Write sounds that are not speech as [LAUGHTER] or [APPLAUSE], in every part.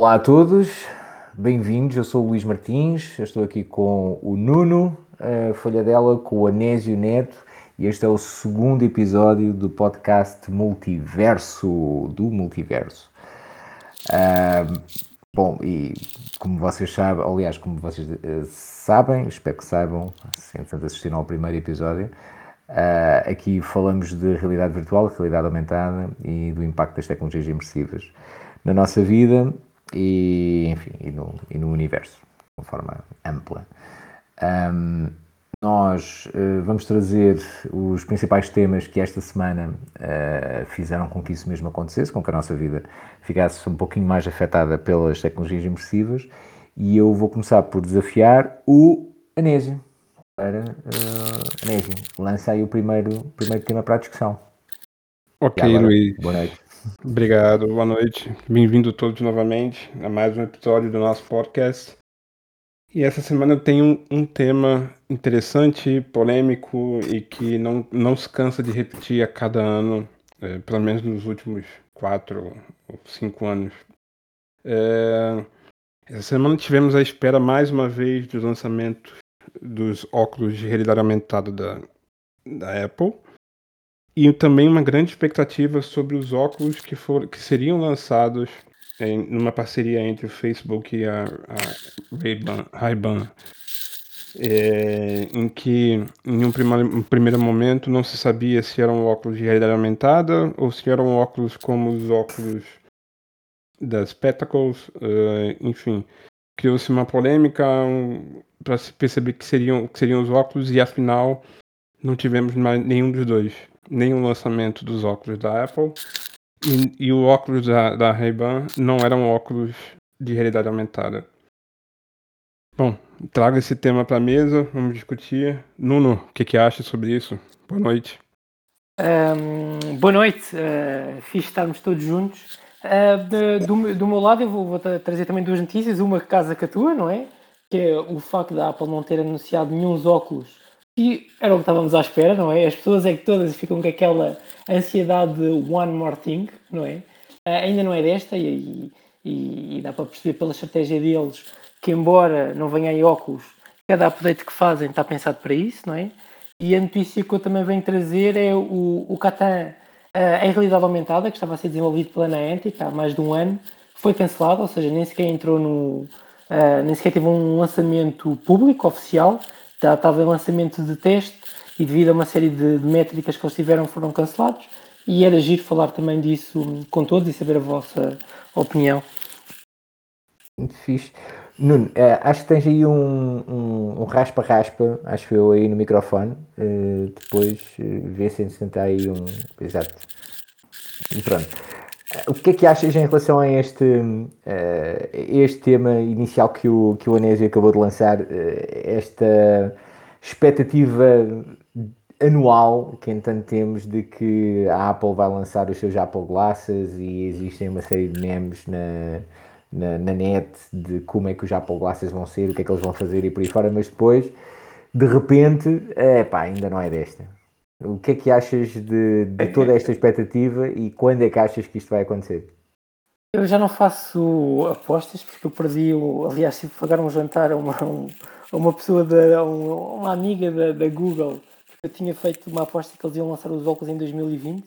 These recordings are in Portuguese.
Olá a todos, bem-vindos. Eu sou o Luís Martins, eu estou aqui com o Nuno a Folha dela, com o Anésio Neto, e este é o segundo episódio do podcast Multiverso, do Multiverso. Uh, bom, e como vocês sabem, aliás, como vocês uh, sabem, espero que saibam, se entretanto assistiram ao primeiro episódio, uh, aqui falamos de realidade virtual, realidade aumentada e do impacto das tecnologias imersivas na nossa vida e, enfim, e no, e no universo, de uma forma ampla. Um, nós uh, vamos trazer os principais temas que esta semana uh, fizeram com que isso mesmo acontecesse, com que a nossa vida ficasse um pouquinho mais afetada pelas tecnologias imersivas. E eu vou começar por desafiar o Anésio. Para, uh, Anésio, lança aí o primeiro, primeiro tema para a discussão. Ok, Luiz. Boa noite. Obrigado, boa noite. Bem-vindo todos novamente a mais um episódio do nosso podcast. E essa semana eu tenho um, tema interessante, polêmico e que não, não se cansa de repetir a cada ano, é, pelo menos nos últimos quatro ou cinco anos. É, essa semana tivemos a espera mais uma vez do lançamento dos óculos de realidade aumentada da, da Apple e também uma grande expectativa sobre os óculos que, for, que seriam lançados em numa parceria entre o Facebook e a, a Ray-Ban, é, em que em um, prima, um, primeiro momento não se sabia se eram óculos de realidade aumentada ou se eram óculos como os óculos das Spectacles, uh, enfim, criou-se uma polêmica um, para se perceber que seriam, que seriam os óculos e afinal não tivemos mais nenhum dos dois nenhum lançamento dos óculos da Apple. E, e o óculos da, da Ray-Ban não eram óculos de realidade aumentada. Bom, trago esse tema para a mesa, vamos discutir. Nuno, o que, que acha sobre isso? Boa noite. Um, boa noite, uh, fiz estarmos todos juntos. Uh, de, do, do, meu lado, eu vou, vou, trazer também duas notícias. Uma que casa com a tua, não é? Que é o facto da Apple não ter anunciado nenhum óculos e era o que estávamos à espera, não é? As pessoas é que todas ficam com aquela ansiedade de one more thing, não é? Uh, ainda não é desta e, e, e, dá para perceber pela estratégia deles que embora não venha em óculos, cada update que fazem está pensado para isso, não é? E a notícia que eu também venho trazer é o, o Catan uh, em realidade aumentada, que estava a ser desenvolvido pela Niantic há mais de um ano, foi cancelado, ou seja, nem sequer entrou no... Uh, nem sequer teve um lançamento público, oficial, estava em lançamento de teste e devido a uma série de, de métricas que eles tiveram foram cancelados e era giro falar também disso com todos e saber a vossa opinião. Muito fixe. Nuno, eh, acho que tens aí um raspa-raspa, acho eu, aí no microfone. Uh, depois uh, vê se sentar aí um. Exato. E pronto. O que é que achas em relação a este, uh, este tema inicial que o, que o Anésio acabou de lançar? Uh, esta expectativa anual que entanto temos de que a Apple vai lançar os seus Apple Glasses e existem uma série de memes na, na, na net de como é que os Apple Glasses vão ser, o que é que eles vão fazer e por aí fora, mas depois, de repente, é pá, ainda não é desta. O que é que achas de, de toda esta expectativa e quando é que achas que isto vai acontecer? Eu já não faço apostas porque eu perdi, o, aliás, tive que pagar um jantar a uma, a uma pessoa, de, a uma amiga da, da Google, porque eu tinha feito uma aposta que eles iam lançar os óculos em 2020.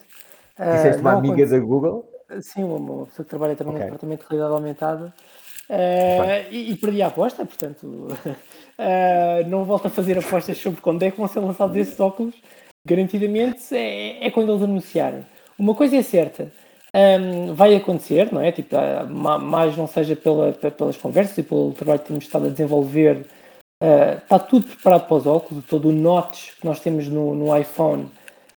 Disseste uh, uma amiga da Google? Sim, uma, uma, pessoa que trabalha também okay. no departamento de realidade aumentada. Uh, e, e, perdi a aposta, portanto, uh, [LAUGHS] não volto a fazer apostas sobre quando é que vão ser lançados esses óculos garantidamente é, é quando eles anunciarem. Uma coisa é certa, um, vai acontecer, não é? Tipo, mais não seja pela, pelas conversas e pelo trabalho que temos estado a desenvolver, uh, está tudo preparado para os óculos, todo o notch que nós temos no, no iPhone,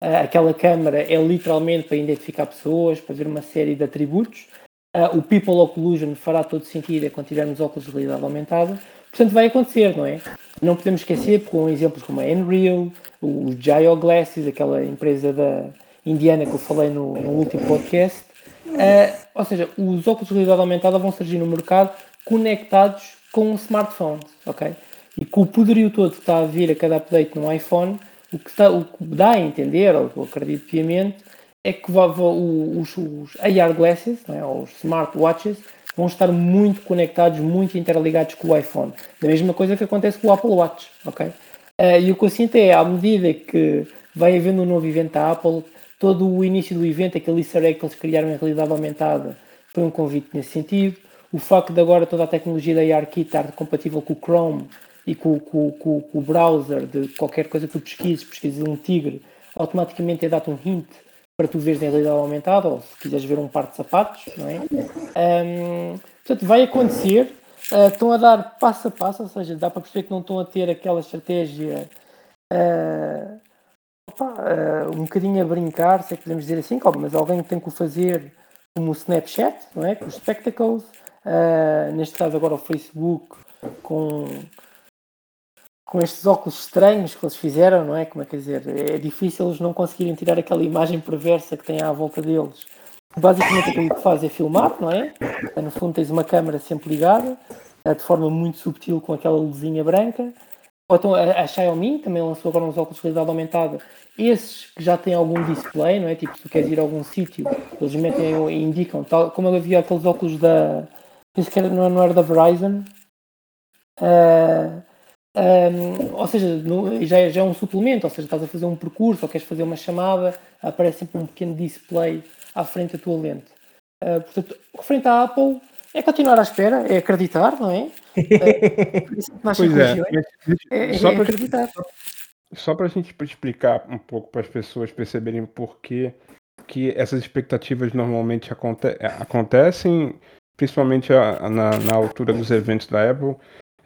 uh, aquela câmera é literalmente para identificar pessoas, para ver uma série de atributos. Uh, o People Occlusion fará todo sentido é quando tivermos óculos de realidade aumentada. Portanto, vai acontecer, não é? Não podemos esquecer, com exemplos como a Unreal, o Gyro Glasses, aquela empresa da indiana que eu falei no, no último podcast. Uh, ou seja, os óculos de realidade aumentada vão surgir no mercado conectados com smartphones, ok? E com o poderio todo que está a vir a cada update no iPhone, o que, está, o que dá a entender, ou eu acredito piamente, é que os, os AR glasses, é? ou os smartwatches, vão estar muito conectados, muito interligados com o iPhone. Da mesma coisa que acontece com o Apple Watch, ok? Uh, e o que eu sinto é, à medida que vai havendo um novo evento da Apple, todo o início do evento, aquele easter egg que eles criaram em realidade aumentada, foi um convite nesse sentido. O facto de agora toda a tecnologia da ARKit estar compatível com o Chrome e com, com, com, com, o browser de qualquer coisa que tu pesquises, pesquises um tigre, automaticamente é dado um hint para tu veres em realidade aumentada, ou se quiseres ver um par de sapatos, não é? Um, portanto, vai acontecer, uh, estão a dar passo a passo, ou seja, dá para perceber que não estão a ter aquela estratégia uh, opa, uh, um bocadinho a brincar, se é que podemos dizer assim, como, mas alguém tem que o fazer como o Snapchat, não é? Com os Spectacles, neste caso agora o Facebook, com com estes óculos estranhos que eles fizeram, não é? Como é que dizer? É difícil eles não conseguirem tirar aquela imagem perversa que tem à volta deles. Basicamente aquilo que faz é filmar, não é? No fundo tens uma câmera sempre ligada, eh, de forma muito subtil com aquela luzinha branca. Ou então a, Xiaomi também lançou agora uns óculos de realidade aumentada. Esses que já têm algum display, não é? Tipo, se tu queres ir a algum sítio, eles metem e indicam, tal como eu havia aqueles óculos da. Penso que era, não era da Verizon. Uh, um, ou seja, no, já, já, é um suplemento, ou seja, estás a fazer um percurso ou queres fazer uma chamada, aparece sempre um pequeno display à frente da tua lente. Uh, portanto, referente à Apple, é continuar à espera, é acreditar, não é? Uh, pois é, é, é, só é acreditar. Só para a gente explicar um pouco para as pessoas perceberem por que, essas expectativas normalmente aconte acontecem, principalmente a, na, na altura dos eventos da Apple.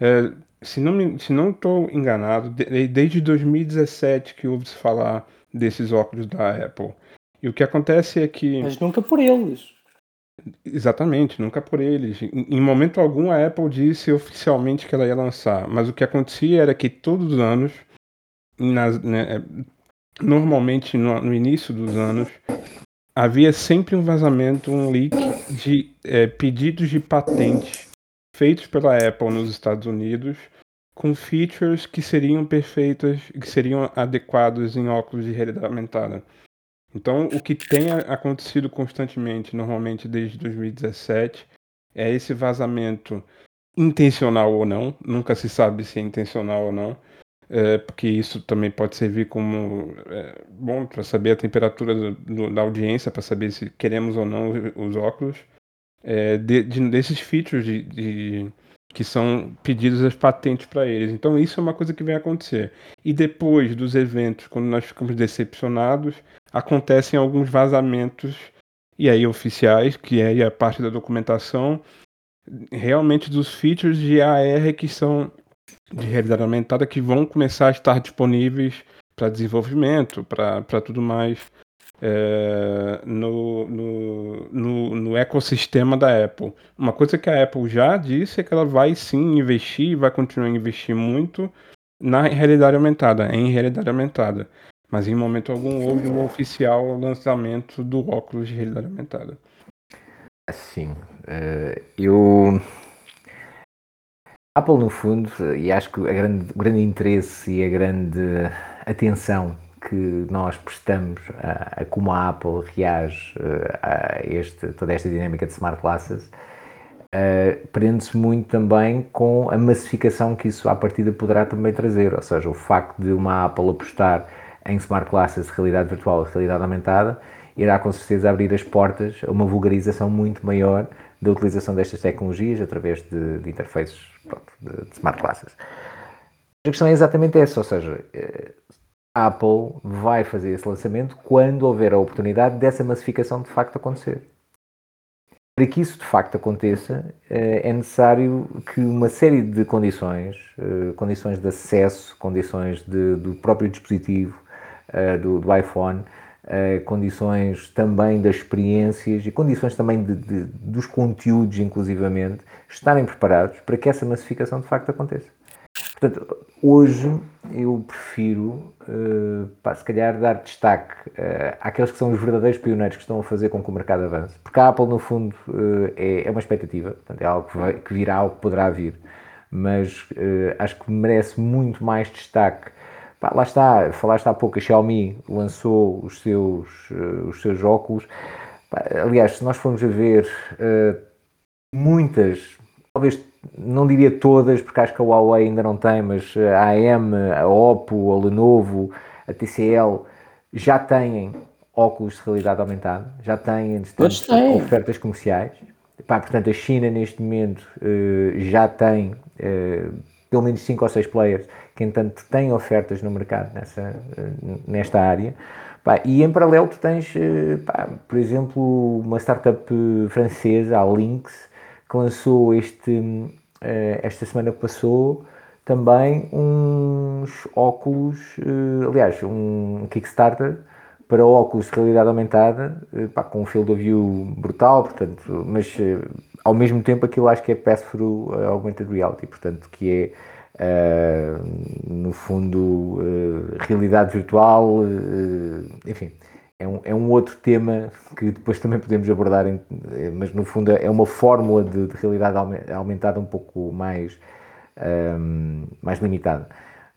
É, se não me, se não estou enganado, desde 2017 que ouve-se falar desses óculos da Apple. E o que acontece é que. Mas nunca por eles. Exatamente, nunca por eles. Em, em momento algum a Apple disse oficialmente que ela ia lançar, mas o que acontecia era que todos os anos, nas, né, é, normalmente no, no, início dos anos, havia sempre um vazamento, um leak de é, pedidos de patente feitos pela Apple nos Estados Unidos com features que seriam perfeitas, que seriam adequados em óculos de realidade aumentada. Então, o que tem acontecido constantemente, normalmente desde 2017, é esse vazamento intencional ou não, nunca se sabe se é intencional ou não, é, porque isso também pode servir como é, bom para saber a temperatura do, do, da audiência, para saber se queremos ou não os óculos é, de, de, desses features de, de, que são pedidos as patentes para eles. Então isso é uma coisa que vem acontecer. E depois dos eventos, quando nós ficamos decepcionados, acontecem alguns vazamentos e aí oficiais, que é a parte da documentação, realmente dos features de AR que são de realidade aumentada que vão começar a estar disponíveis para desenvolvimento, para tudo mais é, no, no, no, no, ecossistema da Apple. Uma coisa que a Apple já disse é que ela vai sim investir, vai continuar a investir muito na realidade aumentada, em realidade aumentada. Mas em momento algum houve um oficial lançamento do óculos de realidade aumentada. Assim, eu. Apple, no fundo, e acho que grande, o grande interesse e a grande atenção que nós prestamos a, a como a Apple reage eh, a este, toda esta dinâmica de smart glasses uh, prende-se muito também com a massificação que isso à partida poderá também trazer, ou seja, o facto de uma Apple apostar em smart glasses de realidade virtual e realidade aumentada irá com certeza abrir as portas a uma vulgarização muito maior da utilização destas tecnologias através de, de interfaces pronto, de, de smart glasses. A questão é exatamente essa, ou seja, eh, a Apple vai fazer esse lançamento quando houver a oportunidade dessa massificação de facto acontecer. Para que isso de facto aconteça, eh, é necessário que uma série de condições, eh, condições de acesso, condições de, do próprio dispositivo, eh, do, do iPhone, condições também das experiências e condições também de, de, dos conteúdos, inclusivamente, estarem preparados para que essa massificação de facto aconteça. Portanto, hoje eu prefiro, uh, pá, se calhar, dar destaque uh, àqueles que são os verdadeiros pioneiros que estão a fazer com que o mercado avance. Porque a Apple, no fundo, uh, é, é, uma expectativa, portanto, é algo que, vai, que virá, algo que poderá vir. Mas acho que merece muito mais destaque. Pá, lá está, falaste há pouco, a Xiaomi lançou os seus, os seus óculos. Pá, aliás, se nós formos a ver muitas, talvez não diria todas, porque acho que a Huawei ainda não tem, mas a AM, a Oppo, a Lenovo, a TCL já têm óculos de realidade aumentada, já têm, têm. ofertas comerciais. Pá, portanto, a China neste momento uh, já tem uh, pelo menos 5 ou 6 players que, entanto, têm ofertas no mercado nessa, uh, nesta área. Pá, e em paralelo, tu tens, pá, por exemplo, uma startup francesa, a Lynx, que lançou este, esta semana que passou também uns óculos, aliás, um Kickstarter para óculos de realidade aumentada, eh, pá, com um field of view brutal, portanto, mas eh, ao mesmo tempo aquilo acho que é pass-through uh, augmented reality, portanto, que é uh, no fundo uh, realidade virtual, enfim, é um, é um outro tema que depois também podemos abordar, em, mas no fundo é uma fórmula de, de realidade aumentada um pouco mais, mais limitada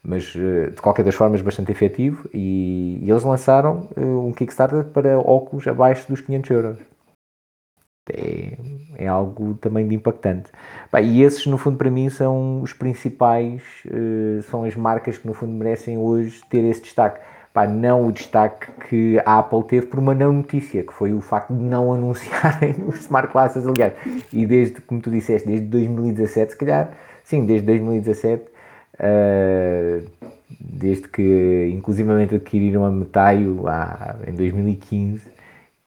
mas eh, de qualquer das formas bastante efetivo e, e eles lançaram eh, um Kickstarter para óculos abaixo dos 500 euros. É, é algo também de impactante. e esses, no fundo, para mim, são os principais, são as marcas que, no fundo, merecem hoje ter esse destaque. Pá, não o destaque que a Apple teve por uma não notícia, que foi o facto de não [LAUGHS] anunciarem os Smart Glasses, aliás. E desde, como tu disseste, desde 2017, se calhar, sim, desde 2017, Uh, desde que inclusivamente adquiriram a Metaio lá em 2015,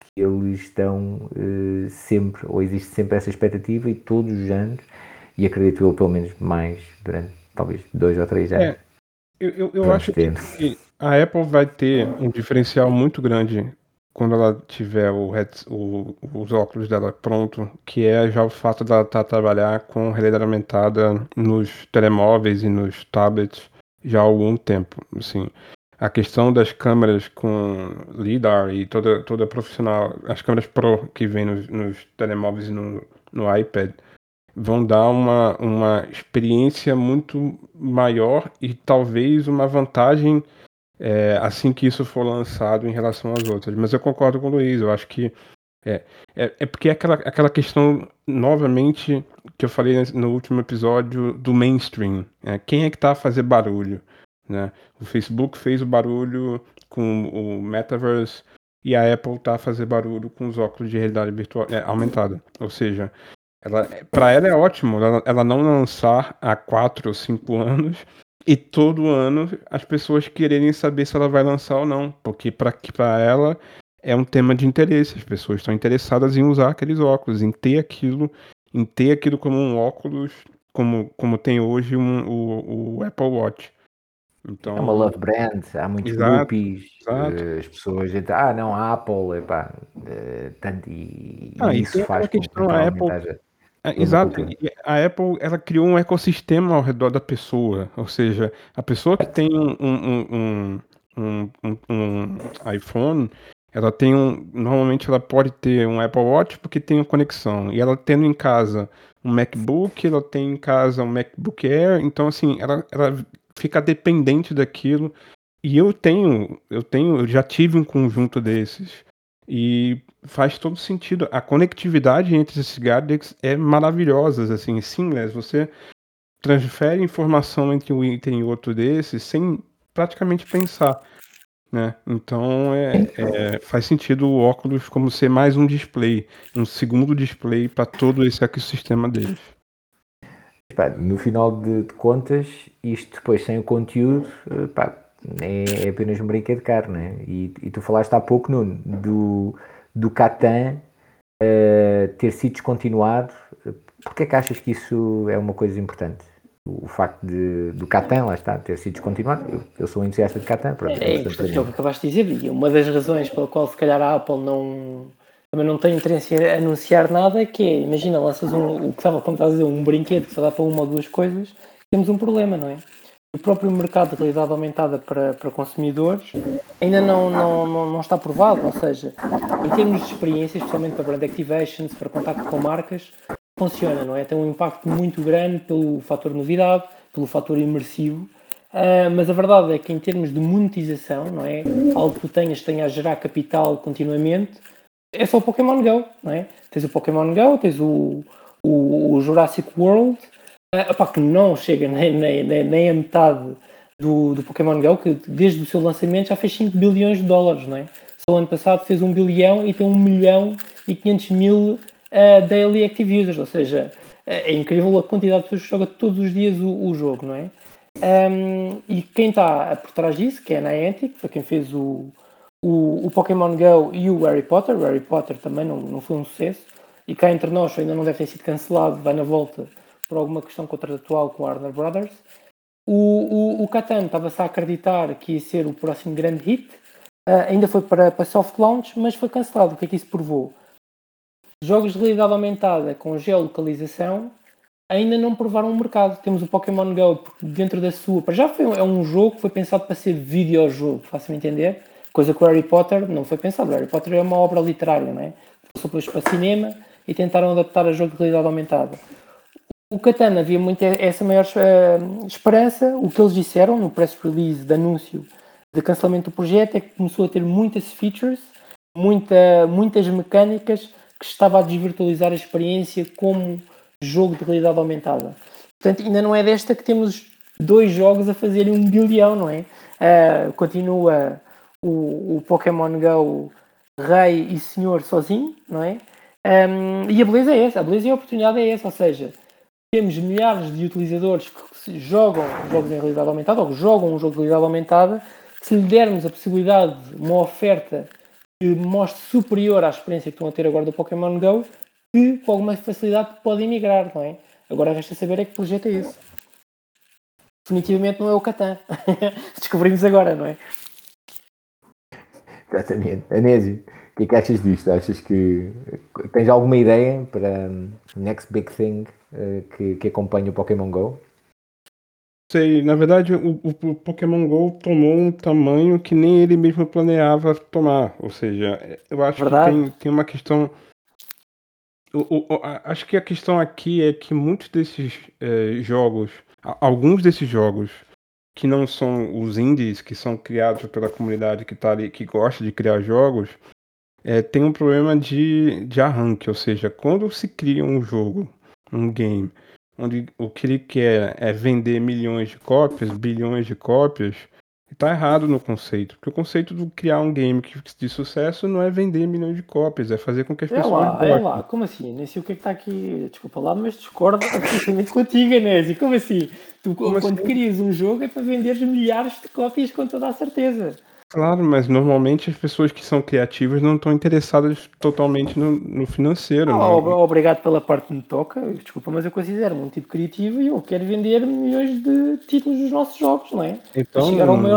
que eles estão uh, sempre, ou existe sempre essa expectativa e todos os anos, e acredito eu pelo menos mais durante talvez dois ou três anos. É, eu, eu, eu acho que a Apple vai ter um diferencial muito grande quando ela tiver o, o, os óculos dela pronto, que é já o fato dela estar tá trabalhar com realidade aumentada nos telemóveis e nos tablets já há algum tempo, assim. A questão das câmeras com lidar e toda toda profissional, as câmeras pro que vem nos, nos telemóveis e no, no iPad vão dar uma, uma experiência muito maior e talvez uma vantagem é, assim que isso for lançado em relação às outras. Mas eu concordo com o Luiz, eu acho que é, é, é porque é aquela, aquela questão, novamente, que eu falei no último episódio do mainstream. É, quem é que está a fazer barulho? Né? O Facebook fez o barulho com o Metaverse e a Apple está a fazer barulho com os óculos de realidade virtual é, aumentada. Ou seja, para ela é ótimo ela, ela não lançar há 4 ou 5 anos e todo ano as pessoas quererem saber se ela vai lançar ou não, porque para ela é um tema de interesse. As pessoas estão interessadas em usar aqueles óculos, em ter aquilo, em ter aquilo como um óculos, como, como tem hoje um, o, o Apple Watch. Então, é uma love brand, há muitos exato, groupies, exato. Eh, as pessoas dizem, ah não, a Apple, epá, uh, tanto, e, ah, isso e faz com que a Apple, é, exato. A Apple ela criou um ecossistema ao redor da pessoa. Ou seja, a pessoa que tem um, um, um, um, iPhone, ela tem um. Normalmente ela pode ter um Apple Watch porque tem uma conexão. E ela tendo em casa um MacBook, ela tem em casa um MacBook Air. Então, assim, ela, ela fica dependente daquilo. E eu tenho, eu tenho, eu já tive um conjunto desses. E faz todo sentido. A conectividade entre esses gadgets é maravilhosa, assim, seamless. Você transfere informação entre um item e outro desses sem praticamente pensar. Né? Então é, é, faz sentido o óculos como ser mais um display, um segundo display para todo esse ecossistema deles. no final de, contas, isto depois sem o conteúdo, pá, é, é, apenas um brinquedo caro, né? E, e tu falaste há pouco, Nuno, do, do Catan uh, ter sido descontinuado. Porquê é que achas que isso é uma coisa importante? O facto de, do Catan, lá está, ter sido descontinuado. Eu, eu sou um entusiasta de Catan. Pronto, é, é importante o que acabaste de dizer, e uma das razões pela qual se calhar a Apple não também não tem interesse em anunciar nada, é que é, imagina, lanças um, o que estava, como estás a dizer, um brinquedo que só dá para uma ou duas coisas, temos um problema, não é? O próprio mercado de realidade aumentada para, para consumidores ainda não, não, não, não, está provado, ou seja, em termos de experiência, especialmente para brand activations, para contacto com marcas, funciona, não é? Tem um impacto muito grande pelo fator novidade, pelo fator imersivo, uh, mas a verdade é que em termos de monetização, não é? Algo que tenhas, tenha a gerar capital continuamente, é só o Pokémon Go, não é? Tens o Pokémon Go, tens o, o, o Jurassic World, uh, opá, que não chega nem, nem, nem, nem a metade do, do Pokémon Go, que desde o seu lançamento já fez 5 bilhões de dólares, não é? Só ano passado fez 1 bilhão e tem 1 milhão e 500 mil uh, daily active users, ou seja, é incrível a quantidade de pessoas que jogam todos os dias o, o jogo, não é? Um, e quem está por trás disso, que é a Niantic, foi quem fez o, o, o, Pokémon Go e o Harry Potter. O Harry Potter também não, não foi um sucesso. E cá entre nós ainda não deve ter sido cancelado, vai na volta por alguma questão contratual com a Warner Brothers. O, o, o Catan estava-se a acreditar que ia ser o próximo grande hit. Uh, ainda foi para, para soft launch, mas foi cancelado. O que é que isso provou? Jogos de realidade aumentada com geolocalização ainda não provaram o mercado. Temos o Pokémon Go, porque dentro da sua. Para já foi, é um jogo que foi pensado para ser videojogo, faço-me entender. Coisa que o Harry Potter não foi pensado. O Harry Potter é uma obra literária, não é? Passou depois para cinema e tentaram adaptar a jogo de realidade aumentada. O Katana havia muito essa maior uh, esperança. O que eles disseram no press release de anúncio de cancelamento do projeto é que começou a ter muitas features, muita, muitas mecânicas que estava a desvirtualizar a experiência como jogo de realidade aumentada. Portanto, ainda não é desta que temos dois jogos a fazerem um bilhão, não é? Uh, continua o, o, Pokémon Go Rei e Senhor sozinho, não é? Um, e a beleza é essa, a beleza e a oportunidade é essa, ou seja, temos milhares de utilizadores que jogam jogos em realidade aumentada ou que jogam um jogo de realidade aumentada, se lhe dermos a possibilidade, uma oferta que mostre superior à experiência que estão a ter agora do Pokémon Go, que com alguma facilidade podem migrar, não é? Agora resta saber é que projeto é esse. Definitivamente não é o Catan. [LAUGHS] Descobrimos agora, não é? Exatamente. Anésio, o que é que achas disto? Achas que tens alguma ideia para Next Big Thing uh, que, que acompanha o Pokémon GO? Sei, na verdade o, o, Pokémon GO tomou um tamanho que nem ele mesmo planeava tomar. Ou seja, eu acho verdade. que tem, tem uma questão o, o, acho que a questão aqui é que muitos desses é, jogos, alguns desses jogos que não são os indies, que são criados pela comunidade que tá ali, que gosta de criar jogos, é, tem um problema de, de arranque, ou seja, quando se cria um jogo, um game, onde o que ele quer é vender milhões de cópias, bilhões de cópias, Tá errado no conceito, porque o conceito de criar um game de sucesso não é vender milhões de cópias, é fazer com que as é pessoas. Lá, é lá, como assim? Nem sei o que é que está aqui. Desculpa lá, mas discordo absolutamente [LAUGHS] contigo, Anésio. Como assim? Tu, como quando assim? crias um jogo é para vender milhares de cópias com toda a certeza. Claro, mas normalmente as pessoas que são criativas não estão interessadas totalmente no, no financeiro. Ah, obrigado pela parte que me toca. Desculpa, mas eu considero-me um tipo criativo e eu quero vender milhões de títulos dos nossos jogos, não é? Então,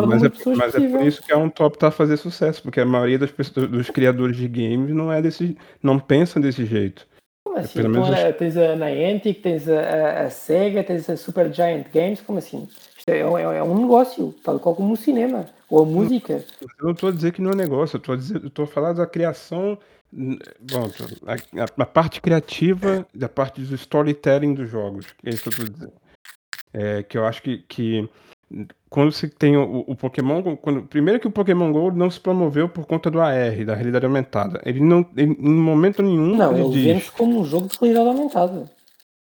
mas, é, mas é, por isso que a um top está a fazer sucesso, porque a maioria das pessoas, dos criadores de games não é desse, não pensa desse jeito. Como assim? É, então, menos... Tens a Niantic, tens a, a, a, Sega, tens a Super Giant Games, como assim? Isto é, é, é um negócio, tal qual como o cinema. Ou a música? Eu não estou a dizer que não é negócio, eu estou a, eu falar da criação. Bom, a, a, a, parte criativa da parte do storytelling dos jogos. É isso que eu estou dizendo. É, que eu acho que, que quando se tem o, o, Pokémon. Quando, primeiro que o Pokémon GO não se promoveu por conta do AR, da realidade aumentada. Ele não. Ele, em momento nenhum. Não, ele, ele diz... como um jogo de realidade aumentada.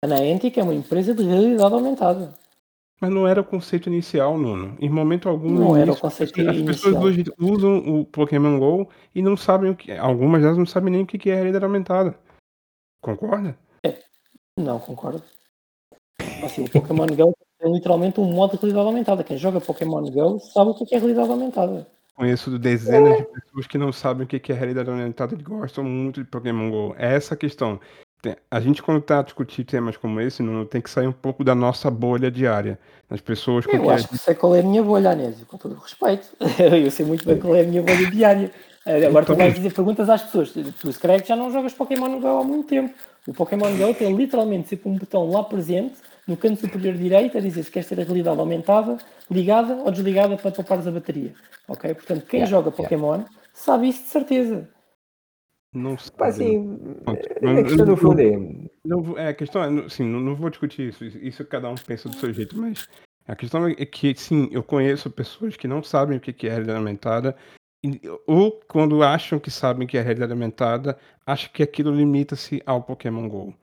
A Niantic é uma empresa de realidade aumentada. Mas não era o conceito inicial, Nuno. Em momento algum. Não era o conceito as, inicial. As pessoas hoje usam o Pokémon GO e não sabem o que. Algumas delas não sabem nem o que é realidade aumentada. Concorda? É. Não, concordo. Assim, o Pokémon GO é literalmente um modo de realidade aumentada. Quem joga Pokémon GO sabe o que é realidade aumentada. Conheço dezenas é. de pessoas que não sabem o que é realidade aumentada e gostam muito de Pokémon GO. É essa a questão a gente quando está a discutir temas como esse, não tem que sair um pouco da nossa bolha diária. As pessoas com Eu acho gente... que sei qual é a minha bolha, Anésio, com todo o respeito. [LAUGHS] Eu sei muito bem qual é a minha bolha diária. Eh, agora tu vais dizer perguntas às pessoas. Tu se calhar já não jogas Pokémon GO há muito tempo. O Pokémon GO tem literalmente sempre um botão lá presente, no canto superior direito, a dizer se queres ter a realidade aumentada, ligada ou desligada para poupares a bateria. Ok? Portanto, quem yeah, joga Pokémon yeah. sabe isso de certeza. Não sei. Assim, a questão do fundo é. Não, é, a questão é, assim, não, não vou discutir isso, isso cada um pensa do seu jeito, mas a questão é que, sim, eu conheço pessoas que não sabem o que é realidade aumentada, ou quando acham que sabem que é realidade aumentada, acham que aquilo limita-se ao Pokémon GO.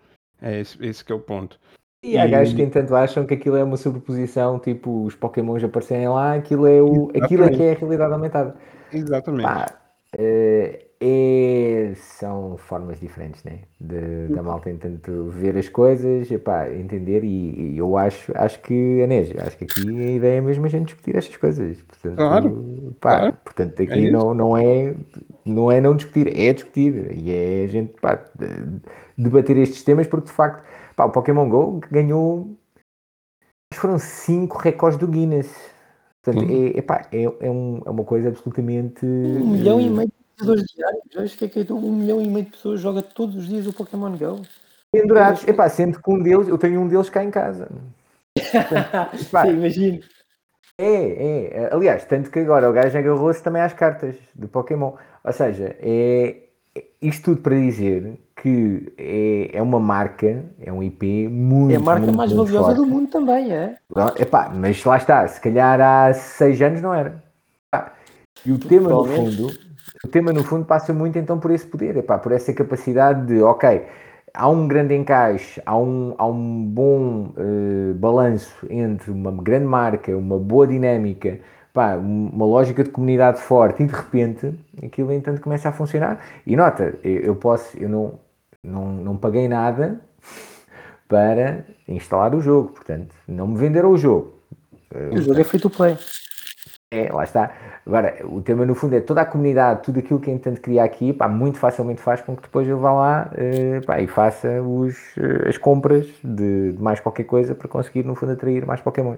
É esse, esse que é o ponto. E há gajos que, entanto, acham que aquilo é uma sobreposição, tipo os Pokémons aparecerem lá, aquilo é, o, aquilo é que é a realidade aumentada. Exatamente. Pá, é, é, são formas diferentes, né? De, da malta entanto ver as coisas, epá, entender, e, e, eu acho, acho que, Anés, acho que aqui a ideia é mesmo a gente discutir estas coisas. Portanto, claro. Pá, claro. portanto aqui é não, não, é, não é não discutir, é discutir, e é a gente pá, debater estes temas, porque de facto Pá, o Pokémon GO ganhou. Foram 5 recordes do Guinness. Portanto, uhum. é, epá, é, é, um, é uma coisa absolutamente. Um milhão e meio jogadores diários. Acho que é que um milhão e meio de pessoas joga todos os dias o Pokémon GO. Pendurados. Epá, sendo que um deles, eu tenho um deles cá em casa. [LAUGHS] Sim, imagino. É, é. Aliás, tanto que agora o gajo agarrou-se também às cartas do Pokémon. Ou seja, é isto tudo para dizer que é, é uma marca, é um IP muito. É a marca muito, mais muito valiosa forte. do mundo também, é? Epá, mas lá está, se calhar há seis anos não era. E o tema no fundo, o tema no fundo passa muito então por esse poder, epá, por essa capacidade de, ok, há um grande encaixe, há um, há um bom uh, balanço entre uma grande marca, uma boa dinâmica, uma lógica de comunidade forte e de repente aquilo entanto começa a funcionar. E nota, eu posso, eu não, não, não paguei nada para instalar o jogo, portanto, não me venderam o jogo. O jogo é free to play. É, lá está. Agora, o tema no fundo é toda a comunidade, tudo aquilo que entende criar aqui, pá, muito facilmente faz com que depois eu vá lá uh, pá, e faça os, uh, as compras de, de, mais qualquer coisa para conseguir, no fundo, atrair mais Pokémon.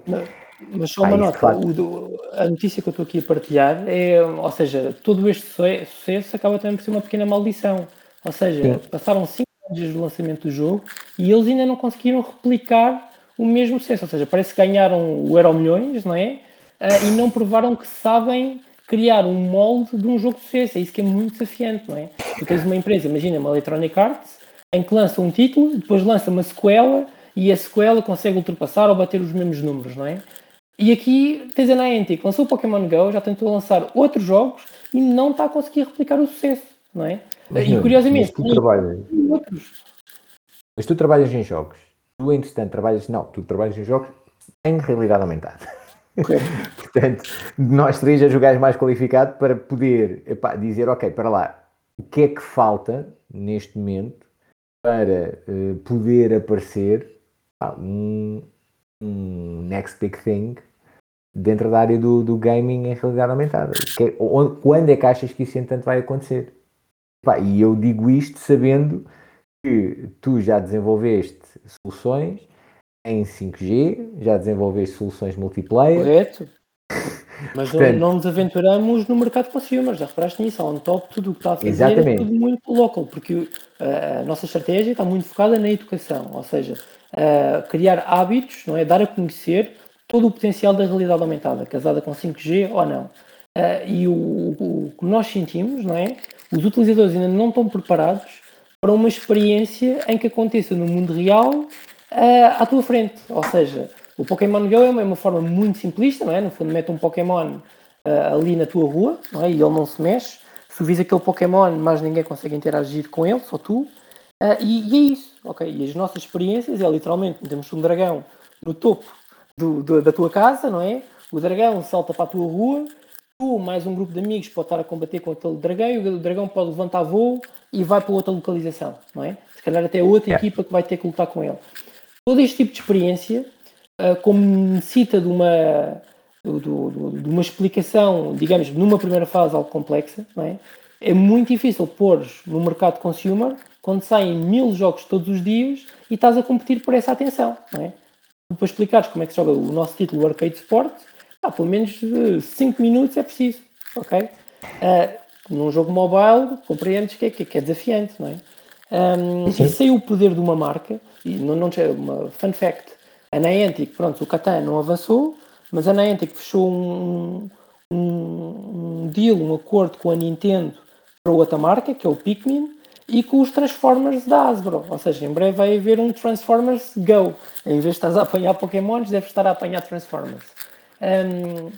Mas só uma nota, o, a notícia que eu estou aqui a partilhar é, ou seja, todo este sucesso acaba também por ser uma pequena maldição. Ou seja, Sim. passaram 5 anos desde o lançamento do jogo e eles ainda não conseguiram replicar o mesmo sucesso. Ou seja, parece que ganharam o Euro Milhões, não é? Uh, e não provaram que sabem criar um molde de um jogo de sucesso. É isso que é muito desafiante, não é? Tu tens uma empresa, imagina uma Electronic Arts, em que lança um título, depois lança uma sequela e a sequela consegue ultrapassar ou bater os mesmos números, não é? E aqui tens a Niantic, lançou o Pokémon GO, já tentou lançar outros jogos e não está a conseguir replicar o sucesso, não é? Mas, e curiosamente, mas tu, trabalhas, outros. mas tu trabalhas em jogos, tu entretanto trabalhas, não, tu trabalhas em jogos em realidade aumentada. [LAUGHS] Portanto, nós três o gajo mais qualificado para poder epá, dizer, ok, para lá, o que é que falta neste momento para uh, poder aparecer um, um, next big thing dentro da área do, do gaming em realidade aumentada. Que, onde, quando é que achas que isso entanto vai acontecer? Epá, e eu digo isto sabendo que tu já desenvolveste soluções em 5G, já desenvolveste soluções multiplayer. Correto. [LAUGHS] Mas Portanto, não nos aventuramos no mercado consumer, já reparaste nisso, on top tudo o que está a fazer é exatamente. é tudo muito local, porque uh, a nossa estratégia está muito focada na educação, ou seja, uh, criar hábitos, não é? dar a conhecer todo o potencial da realidade aumentada, casada com 5G ou não. E o, o, o, que nós sentimos, não é? Os utilizadores ainda não estão preparados para uma experiência em que aconteça no mundo real uh, à tua frente. Ou seja, o Pokémon Go é uma, é uma, forma muito simplista, não é? No fundo, mete um Pokémon uh, ali na tua rua não é? e ele não se mexe. Se vis aquele Pokémon, mais ninguém consegue interagir com ele, só tu. Uh, e, e, é isso, ok? E as nossas experiências é literalmente metemos um dragão no topo do, do, da tua casa, não é? O dragão salta para a tua rua, tu mais um grupo de amigos pode estar a combater com aquele dragão e o dragão pode levantar voo e vai para outra localização, não é? Se calhar até outra é. equipa que vai ter que lutar com ele todo este tipo de experiência, uh, como necessita de uma, de, uma explicação, digamos, numa primeira fase algo complexa, é? é? muito difícil pôr no mercado consumer quando saem mil jogos todos os dias e estás a competir por essa atenção. É? Para explicares como é que se joga o nosso título, o Arcade Sport, pá, pelo menos 5 minutos é preciso. ok? Uh, num jogo mobile, compreendes que é, que é desafiante, não é? Um, e sei o poder de uma marca, e não, não uma fun fact, a Niantic, pronto, o Catan não avançou, mas a Niantic fechou um, um, um deal, um acordo com a Nintendo para outra marca, que é o Pikmin, e com os Transformers da Hasbro. Ou seja, em breve vai haver um Transformers Go. Em vez de estás a apanhar Pokémons, deve estar a apanhar Transformers. Um,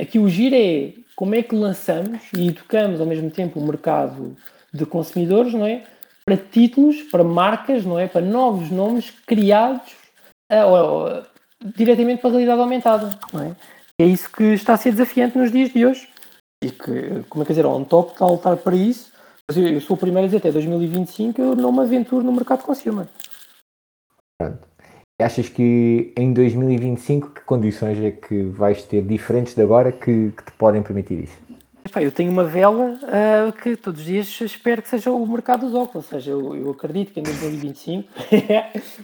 aqui o giro é como é que lançamos e educamos ao mesmo tempo o mercado de consumidores, não é? Para títulos, para marcas, não é? Para novos nomes criados uh, diretamente para a realidade aumentada, não é? É isso que está a ser desafiante nos dias de hoje. E que, como é que dizer, on top está a lutar para isso. Mas eu, eu sou o primeiro a dizer, até 2025 eu não me aventuro no mercado consumer. Achas que em 2025 que condições é que vais ter diferentes de agora que, que te podem permitir isso? Epá, eu tenho uma vela uh, que todos os dias espero que seja o mercado dos óculos, ou seja, eu, eu acredito que em 2025,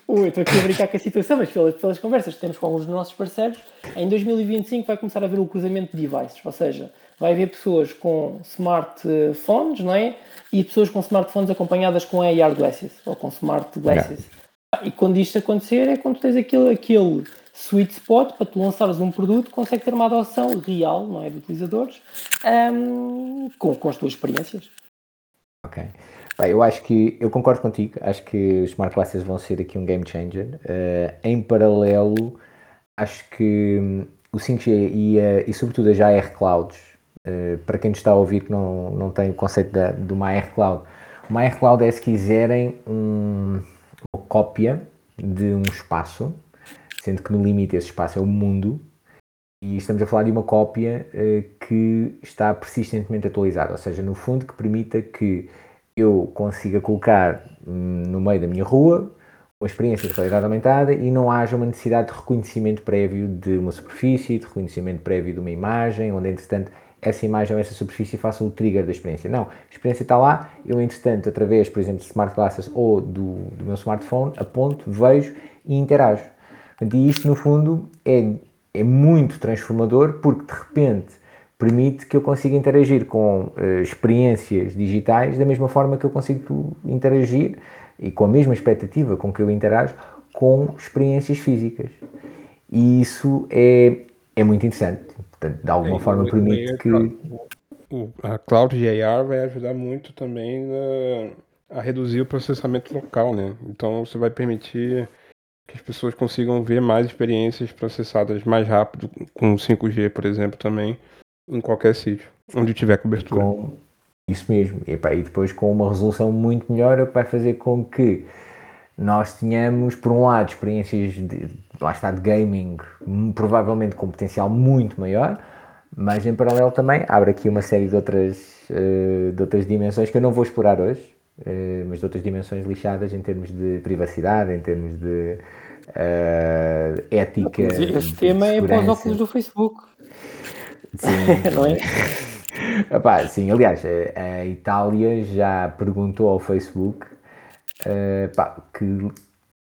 eu [LAUGHS] estou aqui a brincar com a situação, mas pelas, pelas conversas que temos com alguns dos nossos parceiros, em 2025 vai começar a haver o cruzamento de devices, ou seja, vai haver pessoas com smartphones, não é? E pessoas com smartphones acompanhadas com AR glasses, ou com smart glasses. E quando isto acontecer é quando tens aquele, aquele sweet spot para tu lançares um produto consegue ter uma adoção real, não é, de utilizadores, um, com, com as tuas experiências. Ok. Bem, eu acho que, eu concordo contigo, acho que os Smart Classes vão ser aqui um game changer. Uh, em paralelo, acho que hum, o 5G e, uh, e sobretudo as AR Clouds, uh, para quem está a ouvir que não, não tem o conceito da, de uma AR Cloud, uma AR Cloud é, se quiserem, um, uma cópia de um espaço sendo que no limite esse espaço é o mundo, e estamos a falar de uma cópia uh, que está persistentemente atualizada, ou seja, no fundo que permita que eu consiga colocar hum, no meio da minha rua uma experiência de realidade aumentada e não haja uma necessidade de reconhecimento prévio de uma superfície, de reconhecimento prévio de uma imagem, onde entretanto essa imagem ou essa superfície faça o trigger da experiência. Não, a experiência está lá, eu entretanto, através, por exemplo, de smart glasses ou do, do meu smartphone, aponto, vejo e interajo. E isto, no fundo, é, é muito transformador porque, de repente, permite que eu consiga interagir com uh, experiências digitais da mesma forma que eu consigo interagir e com a mesma expectativa com que eu interajo com experiências físicas. E isso é, é muito interessante. Portanto, de alguma é, forma permite que... A Cloud AR vai ajudar muito também a, a reduzir o processamento local, né? Então, você vai permitir que as pessoas consigam ver mais experiências processadas mais rápido com 5G, por exemplo, também em qualquer sítio onde tiver cobertura. Com... Isso mesmo. E, e depois com uma resolução muito melhor, o que vai fazer com que nós tenhamos, por um lado, experiências de, lá está, de gaming, provavelmente com potencial muito maior, mas em paralelo também abre aqui uma série de outras, uh, de outras dimensões que eu não vou explorar hoje, uh, mas de outras dimensões lixadas em termos de privacidade, em termos de uh, ética. este tema é para os óculos do Facebook. Sim, [LAUGHS] não é? [LAUGHS] Epá, sim, aliás, a Itália já perguntou ao Facebook uh, pá, que,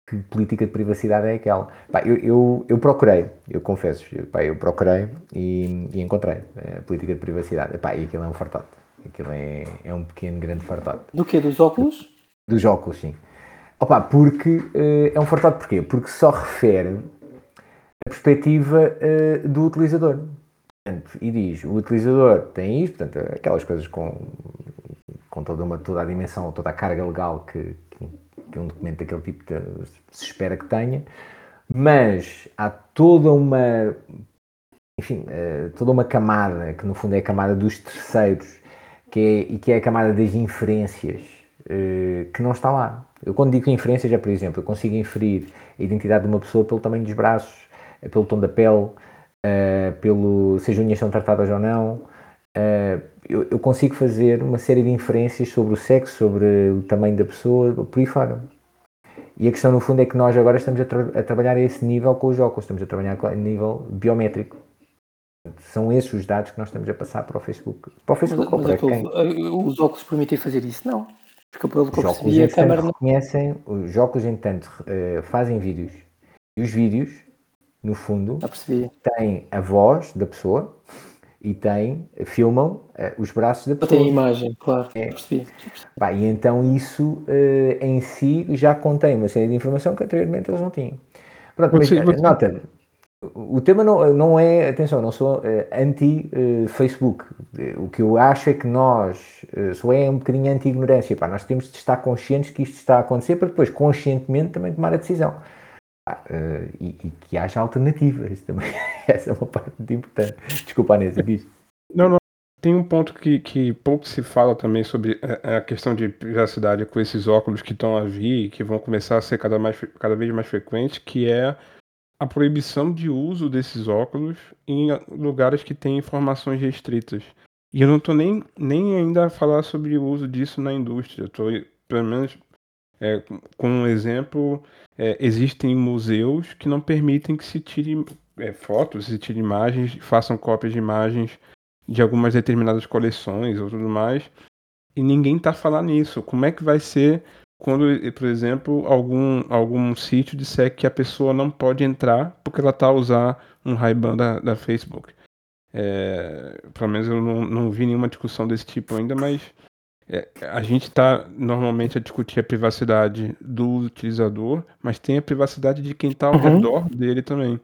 que, política de privacidade é aquela. Pá, eu, eu, eu, procurei, eu confesso, pá, eu procurei e, e encontrei a política de privacidade. Epá, e aquilo é um fartote. Aquilo é, é um pequeno, grande fartote. Do que? Dos óculos? Dos óculos, sim. Opa, porque uh, é um fartote porquê? Porque só refere a perspectiva uh, do utilizador. Portanto, e diz, o utilizador tem isto, portanto, aquelas coisas com, com toda, uma, toda a dimensão, toda a carga legal que, que, que um documento daquele tipo de, se espera que tenha, mas há toda uma, enfim, uh, toda uma camada, que no fundo é a camada dos terceiros, que é, e que é a camada das inferências, uh, que não está lá. Eu quando digo inferências é, por exemplo, eu consigo inferir a identidade de uma pessoa pelo tamanho dos braços, eh, pelo tom da pele, uh, pelo se as unhas são tratadas ou não. Eu, eu, consigo fazer uma série de inferências sobre o sexo, sobre o tamanho da pessoa, por aí fora. E a questão, no fundo, é que nós agora estamos a, tra a trabalhar a esse nível com os óculos, estamos a trabalhar a nível biométrico. São esses os dados que nós estamos a passar para o Facebook. Para o Facebook mas, ou para quem? Eh, os óculos permitem fazer isso? Não. Porque pelo que eu percebi, a câmera não... reconhecem, os óculos, entanto, uh, fazem vídeos. E os vídeos, no fundo, têm a voz da pessoa e têm, filmam uh, os braços da pessoa. Tem imagem, claro. É. Percebi. Bah, e então isso uh, em si já contém uma série de informação que anteriormente eles não tinham. Pronto, mas, nota, o tema não, não é, atenção, não sou uh, anti-Facebook. O que eu acho é que nós, uh, só é um bocadinho anti-ignorância. Nós temos de estar conscientes que isto está a acontecer para depois, conscientemente, também tomar a decisão. Uh, e, e, que haja alternativas também. [LAUGHS] Essa é uma parte muito importante. Desculpa, Anésio, diz. Não, não. tem um ponto que, que pouco se fala também sobre a, a questão de privacidade com esses óculos que estão a vir, que vão começar a ser cada, mais, cada vez mais frequentes, que é a proibição de uso desses óculos em lugares que têm informações restritas. E eu não estou nem, nem ainda a falar sobre o uso disso na indústria. Estou, pelo menos, é, com um exemplo, é, existem museus que não permitem que se tire é, fotos, se tire imagens, façam cópias de imagens de algumas determinadas coleções ou tudo mais. E ninguém está falando nisso. Como é que vai ser quando, por exemplo, algum, algum sítio disser que a pessoa não pode entrar porque ela está a usar um Ray-Ban da, da Facebook? É, pelo menos eu não, não vi nenhuma discussão desse tipo ainda, mas é, a gente está normalmente a discutir a privacidade do utilizador, mas tem a privacidade de quem está ao uhum. redor dele também.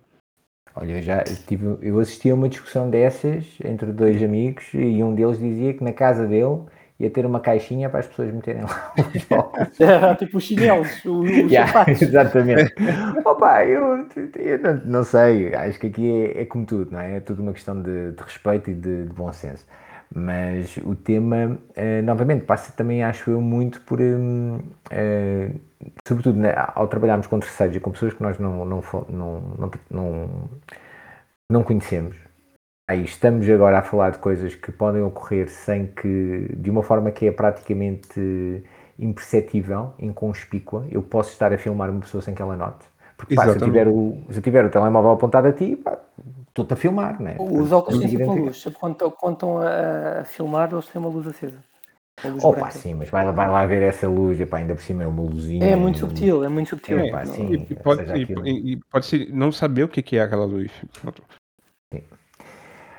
Olha, eu já tive, eu assisti a uma discussão dessas entre dois amigos e um deles dizia que na casa dele ia ter uma caixinha para as pessoas meterem lá [LAUGHS] os. Era tipo os chinelos, os [LAUGHS] yeah, Exatamente. Opa, eu, eu não, não, sei, acho que aqui é, é, como tudo, não é? É tudo uma questão de, de respeito e de, de, bom senso. Mas o tema, uh, novamente, passa também, acho eu, muito por. Um, uh, eh, sobretudo né, ao trabalharmos com terceiros e com pessoas que nós não, não, não, não, não conhecemos Aí estamos agora a falar de coisas que podem ocorrer sem que, de uma forma que é praticamente imperceptível, inconspícua. Eu posso estar a filmar uma pessoa sem que ela note. Porque pá, se, eu tiver o, se eu tiver o telemóvel apontado a ti, estou-te a filmar, né? Os óculos têm sempre uma luz. Quando, quando estão a, filmar, eles têm uma luz acesa. Opa, sim, mas vai, vai lá ver essa luz, epá, ainda por cima é uma luzinha. É muito subtil, é muito subtil. É, sim, e, pode, e, e, pode ser não saber o que é aquela luz.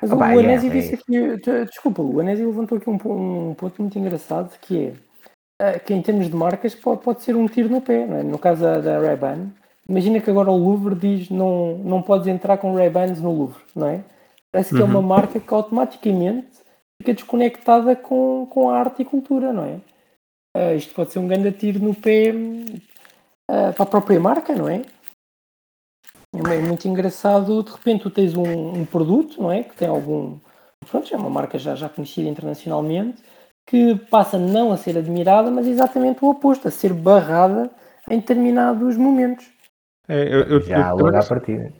Mas Opa, o Anésio é, disse aqui, desculpa, o Anésio levantou aqui um, um, ponto muito engraçado que é que em termos de marcas pode, pode ser um tiro no pé, é? no caso da, da Ray-Ban. Imagina que agora o Louvre diz não, não podes entrar com Ray-Bans no Louvre, não é? Parece que uhum. é uma uhum. marca que automaticamente fica desconectada com, com a arte e cultura, não é? Uh, isto pode ser um grande tiro no pé uh, para a própria marca, não é? É muito engraçado, de repente tu tens um, um, produto, não é? Que tem algum. Pronto, é uma marca já, já conhecida internacionalmente, que passa não a ser admirada, mas exatamente o oposto, a ser barrada em determinados momentos. É, eu, eu, já eu, logo à partida.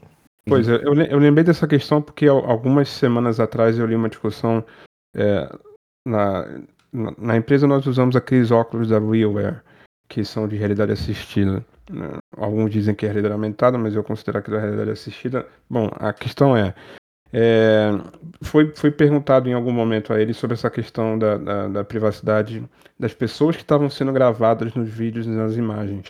Pois é, eu, eu lembrei dessa questão porque algumas semanas atrás eu li uma discussão é, na, na, na, empresa nós usamos aqueles óculos da RealWear, que são de realidade assistida. Né? Alguns dizem que é realidade aumentada, mas eu considero aquilo a realidade assistida. Bom, a questão é, é, foi, foi perguntado em algum momento a ele sobre essa questão da, da, da privacidade das pessoas que estavam sendo gravadas nos vídeos e nas imagens.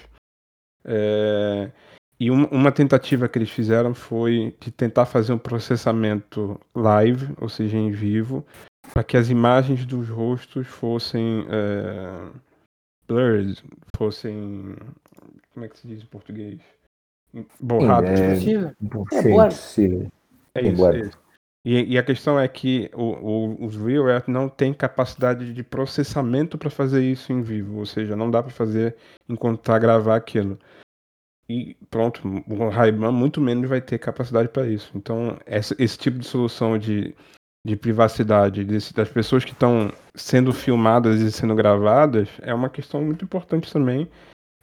É, e um, uma tentativa que eles fizeram foi de tentar fazer um processamento live, ou seja, em vivo, para que as imagens dos rostos fossem é, blurred, fossem como é que se diz em português? Borrado. É, é, é isso, é isso. E, e, a questão é que o, o, os Real Earth não tem capacidade de processamento para fazer isso em vivo, ou seja, não dá para fazer enquanto está a gravar aquilo. E pronto, o Ray-Ban muito menos vai ter capacidade para isso. Então, essa, esse tipo de solução de, de privacidade desse, das pessoas que estão sendo filmadas e sendo gravadas é uma questão muito importante também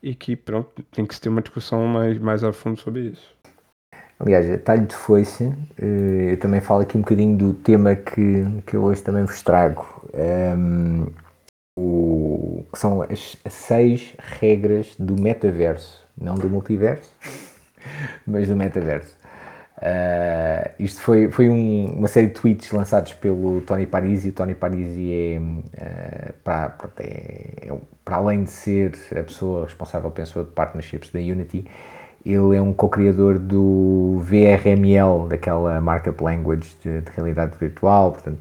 e que pronto, tem que ter uma discussão mais, mais a fundo sobre isso. Aliás, talho de foice, eh, eu também falo aqui um bocadinho do tema que, que eu hoje também vos trago, um, ehm, o, que são as seis regras do metaverso, não do multiverso, [LAUGHS] mas do metaverso. Uh, isto foi, foi um, uma série de tweets lançados pelo Tony Parisi. O Tony Parisi é, uh, para, é, é, para além de ser a pessoa responsável, penso de partnerships da Unity, ele é um co-criador do VRML, daquela markup language de, de realidade virtual, portanto,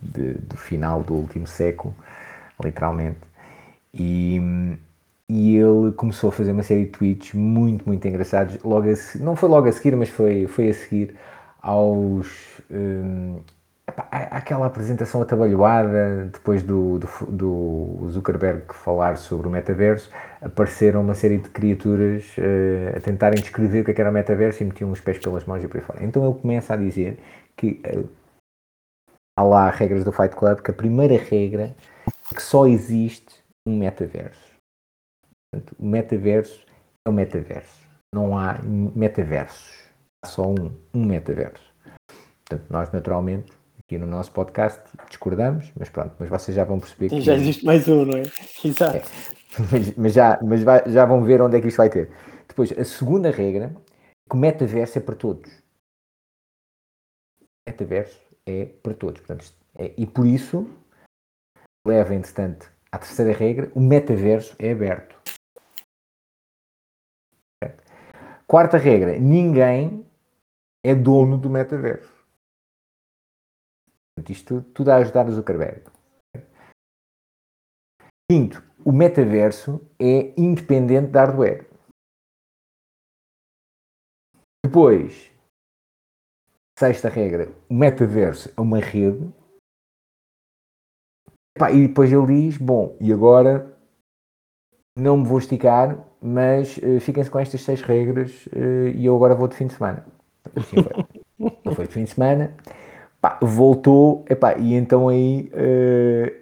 de, do final do último século, literalmente. E, e ele começou a fazer uma série de tweets muito, muito engraçados. Logo a, não foi logo a seguir, mas foi, foi a seguir aos. Um, aquela apresentação atabalhoada depois do, do, do, Zuckerberg falar sobre o metaverso, apareceram uma série de criaturas uh, a tentarem descrever o que é era o metaverso e metiam os pés pelas mãos e por aí fora. Então ele começa a dizer que uh, há lá regras do Fight Club, que a primeira regra é que só existe um metaverso. Portanto, o metaverso é o metaverso. Não há metaversos. Há só um, um metaverso. Portanto, nós naturalmente aqui no nosso podcast discordamos, mas pronto, mas vocês já vão perceber que. Já existe mais um, não é? [LAUGHS] Exato. É, mas, mas, já, mas vai, já vão ver onde é que isto vai ter. Depois, a segunda regra é que o metaverso é para todos. O metaverso é para todos. Portanto, é, e por isso, leva, entretanto, à terceira regra, o metaverso é aberto. Quarta regra, ninguém é dono do metaverso. Isto tudo a ajudar o Zuckerberg. Quinto, o metaverso é independente da hardware. Depois, sexta regra, o metaverso é uma rede. e depois ele diz, bom, e agora não me vou esticar, mas uh, fiquem-se com estas seis regras uh, e eu agora vou de fim de semana. Assim foi. [LAUGHS] Foi de fim de semana, pá, voltou, epá, e então aí uh,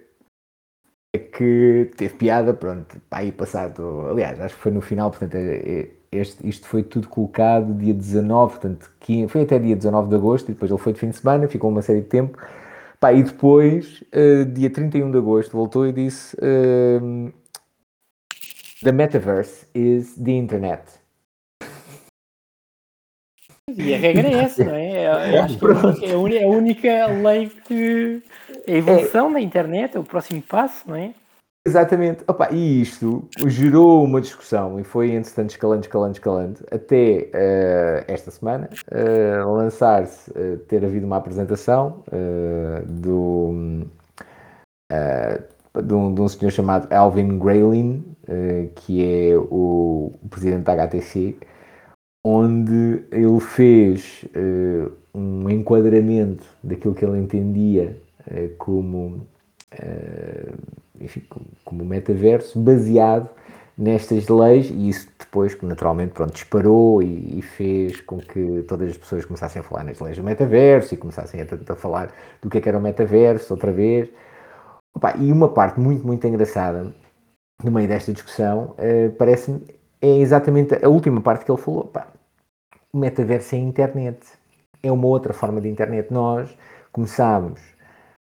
é que teve piada, pronto, pá, aí passado, aliás, acho que foi no final, portanto, é, é, este, isto foi tudo colocado dia 19, portanto, foi até dia 19 de agosto, e depois ele foi de fim de semana, ficou uma série de tempo, pá, e depois, uh, dia 31 de agosto, voltou e disse... Uh, The metaverse is the internet. E a regra é essa, não é? é acho que é a única, a única lei que. A evolução é. da internet é o próximo passo, não é? Exatamente. Opa, e isto gerou uma discussão e foi, entretanto, escalando, escalando, escalando, até uh, esta semana uh, lançar-se, uh, ter havido uma apresentação do, de um, de, um, senhor chamado Alvin Graylin, que é o, presidente da HTC, onde ele fez uh, um enquadramento daquilo que ele entendia uh, como, enfim, como metaverso, baseado nestas leis, e isso depois, naturalmente, pronto, disparou e, e, fez com que todas as pessoas começassem a falar nas leis do metaverso e começassem a, a falar do que, é que era o metaverso outra vez. Opa, e uma parte muito, muito engraçada no meio desta discussão, parece-me é exatamente a última parte que ele falou. Pá, o metaverso é a internet. É uma outra forma de internet. Nós começámos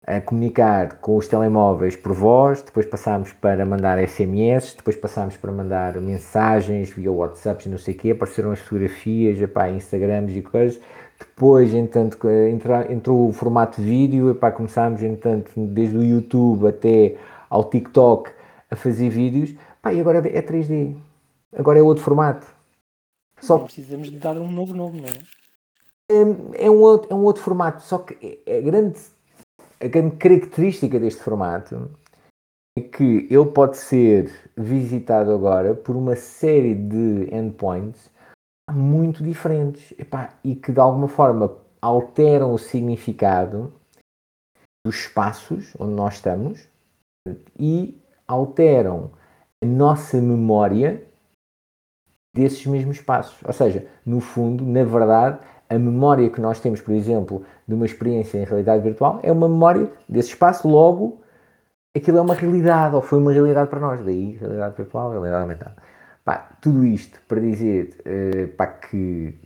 a comunicar com os telemóveis por voz, depois passámos para mandar SMS, depois passámos para mandar mensagens via WhatsApp não sei o quê, apareceram as fotografias, epá, Instagrams e coisas. Depois, entanto, entrou, entrou o formato vídeo, epá, começámos, entanto, desde o YouTube até ao TikTok a fazer vídeos, epá, e agora é 3D. Agora é outro formato. Só precisamos de dar um novo nome, não é? É, é, um, outro, é um outro formato, só que é, a grande, a grande característica deste formato é que ele pode ser visitado agora por uma série de endpoints muito diferentes epá, e que de alguma forma alteram o significado dos espaços onde nós estamos e alteram a nossa memória desses mesmos passos. Ou seja, no fundo, na verdade, a memória que nós temos, por exemplo, de uma experiência em realidade virtual é uma memória desse espaço, logo aquilo é uma realidade, ou foi uma realidade para nós. Daí, realidade virtual, realidade aumentada. Pá, tudo isto para dizer uh, pá, que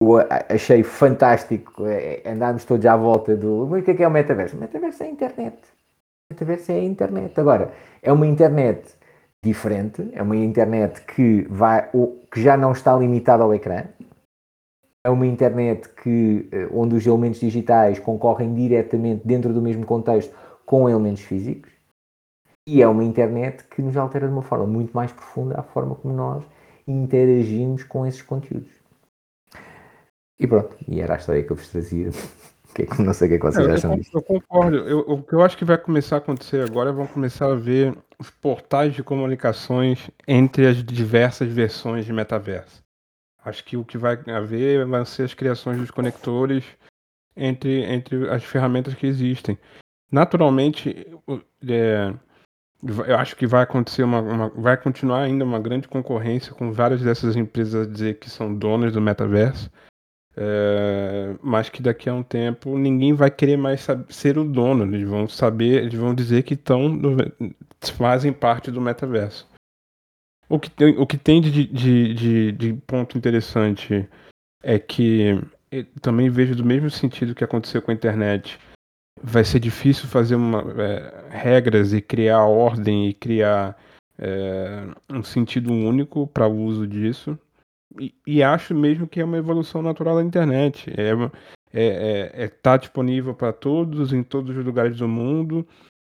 eu achei fantástico uh, andarmos todos à volta do. Mas o que é, que é o metaverso? O metaverso é a internet. Metaverso é a internet. Agora, é uma internet diferente, é uma internet que, vai, que já não está limitada ao ecrã, é uma internet que, eh, onde os elementos digitais concorrem diretamente dentro do mesmo contexto com elementos físicos, e é uma internet que nos altera de uma forma muito mais profunda a forma como nós interagimos com esses conteúdos. E pronto, e era a história que eu vos trazia. [LAUGHS] Que, [LAUGHS] não sei o que, é vocês acham disso. Eu concordo. Eu, o que eu acho que vai começar a acontecer agora é vão começar a ver os portais de comunicações entre as diversas versões de metaverso. Acho que o que vai haver vão ser as criações dos conectores entre, entre as ferramentas que existem. Naturalmente, é, eu acho que vai acontecer uma, uma, vai continuar ainda uma grande concorrência com várias dessas empresas a dizer que são donas do metaverso. É, mas que daqui a um tempo ninguém vai querer mais ser o dono. Eles vão saber, eles vão dizer que estão fazem parte do metaverso. O que tem, o que tem de, de, de, de ponto interessante é que também vejo do mesmo sentido que aconteceu com a internet. Vai ser difícil fazer uma, é, regras e criar ordem e criar é, um sentido único para o uso disso. E, acho mesmo que é uma evolução natural da internet. É, é, é, é tá disponível para todos, em todos os lugares do mundo,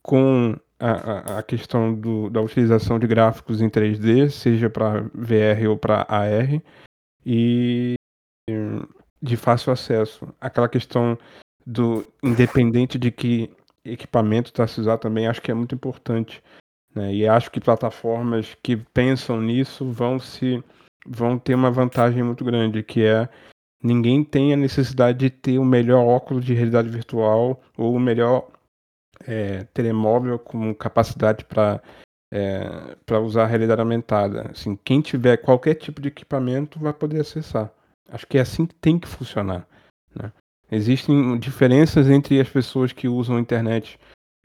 com a, a questão do, da utilização de gráficos em 3D, seja para VR ou para AR, e de fácil acesso. Aquela questão do independente de que equipamento está se usar também, acho que é muito importante. Né? E acho que plataformas que pensam nisso vão se vão ter uma vantagem muito grande, que é ninguém tem a necessidade de ter o melhor óculos de realidade virtual ou o melhor é, telemóvel com capacidade para é, para usar a realidade aumentada. Assim, quem tiver qualquer tipo de equipamento vai poder acessar. Acho que é assim que tem que funcionar. Né? Existem diferenças entre as pessoas que usam a internet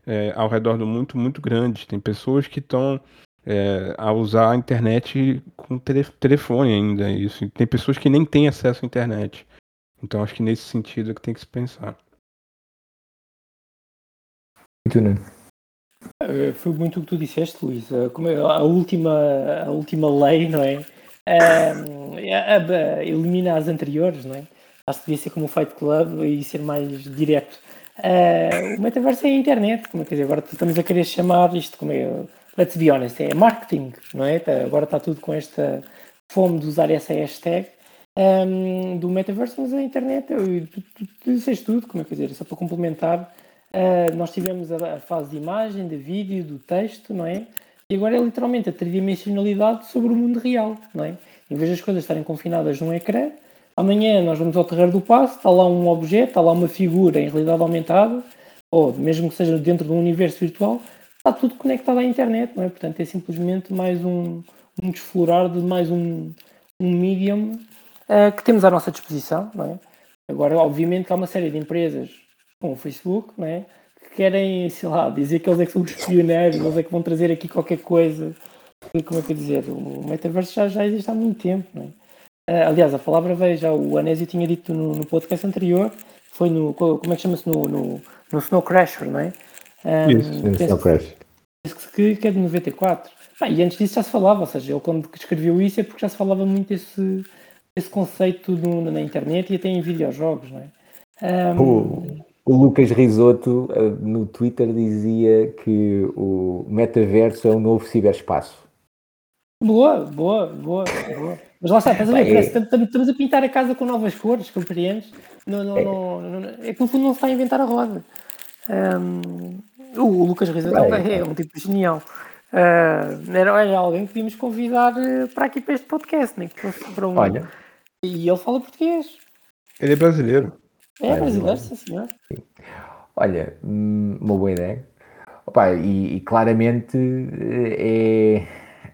é, ao redor do mundo muito grandes. Tem pessoas que estão é, a usar a internet com tele, telefone ainda. Isso. Tem pessoas que nem têm acesso à internet. Então acho que nesse sentido é que tem que se pensar. Muito, né? Foi muito o que tu disseste, Luís. Eh, é, a última, a última lei, não é? Uh, elimina as anteriores, não é? Acho que devia ser como o Fight Club e ser mais direto. Uh, o metaverso é a internet, como é que dizer, agora estamos a querer chamar isto como é, let's be honest, é marketing, não é? Tá, agora está tudo com esta fome de usar essa hashtag um, do metaverso, mas a internet, eu, tu, tu, tu disseste tudo, como é que dizer, só para complementar, Uh, nós tivemos a, a, fase de imagem, de vídeo, do texto, não é? E agora é literalmente a tridimensionalidade sobre o mundo real, não é? Em vez das coisas estarem confinadas num ecrã, amanhã nós vamos ao terreiro do passo, está lá um objeto, está lá uma figura em realidade aumentada, ou mesmo que seja dentro de um universo virtual, está tudo conectado à internet, não é? Portanto, é simplesmente mais um, um desflorar de mais um, um medium uh, que temos à nossa disposição, não é? Agora, obviamente, há uma série de empresas com o Facebook, não é? Que querem, sei lá, dizer que eles é que são os pioneiros, eles é que vão trazer aqui qualquer coisa. Como é que eu dizer? O metaverso já, já existe há muito tempo, não é? Uh, aliás, a palavra veio já, o Anésio tinha dito no, no podcast anterior, foi no, como é que chama-se, no, no, no Snow Crasher, não é? Um, Isso. Que, que é de 94. Ah, e antes disso já se falava, ou seja, ele quando escreveu isso é porque já se falava muito desse, desse conceito no, na internet e até em videojogos, não é? Um, o Lucas Risotto eh, no Twitter dizia que o metaverso é o novo ciberespaço. Boa, boa, boa, boa. Mas lá está, estás a ver? É. Estamos a pintar a casa com novas cores, compreendes? Não, não, é. Não, não, é que no fundo não se está a inventar a roda. Um, o Lucas Risotto é, é um tipo genial. Uh, era, era alguém que devíamos convidar eh, para aqui para este podcast, nem que fosse para um. Olha. E ele fala português. Ele é brasileiro. É brasileiro, sim, senhor. Olha, hum, uma boa ideia. Opa, e, e claramente é,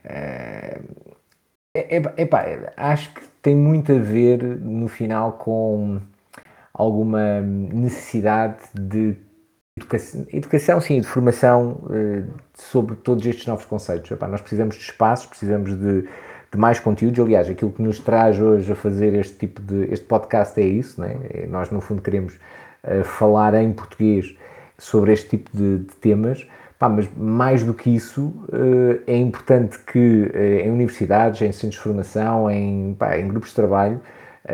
é, é, é epá, acho que tem muito a ver no final com alguma necessidade de educação, educação sim, de formação uh, sobre todos estes novos conceitos. Epá, nós precisamos de espaços, precisamos de de mais conteúdos. Aliás, aquilo que nos traz hoje a fazer este tipo de este podcast é isso, né? Nós no fundo queremos uh, falar em português sobre este tipo de, de temas. Pá, mas mais do que isso, uh, é importante que em universidades, em centros de formação, em, pá, em grupos de trabalho,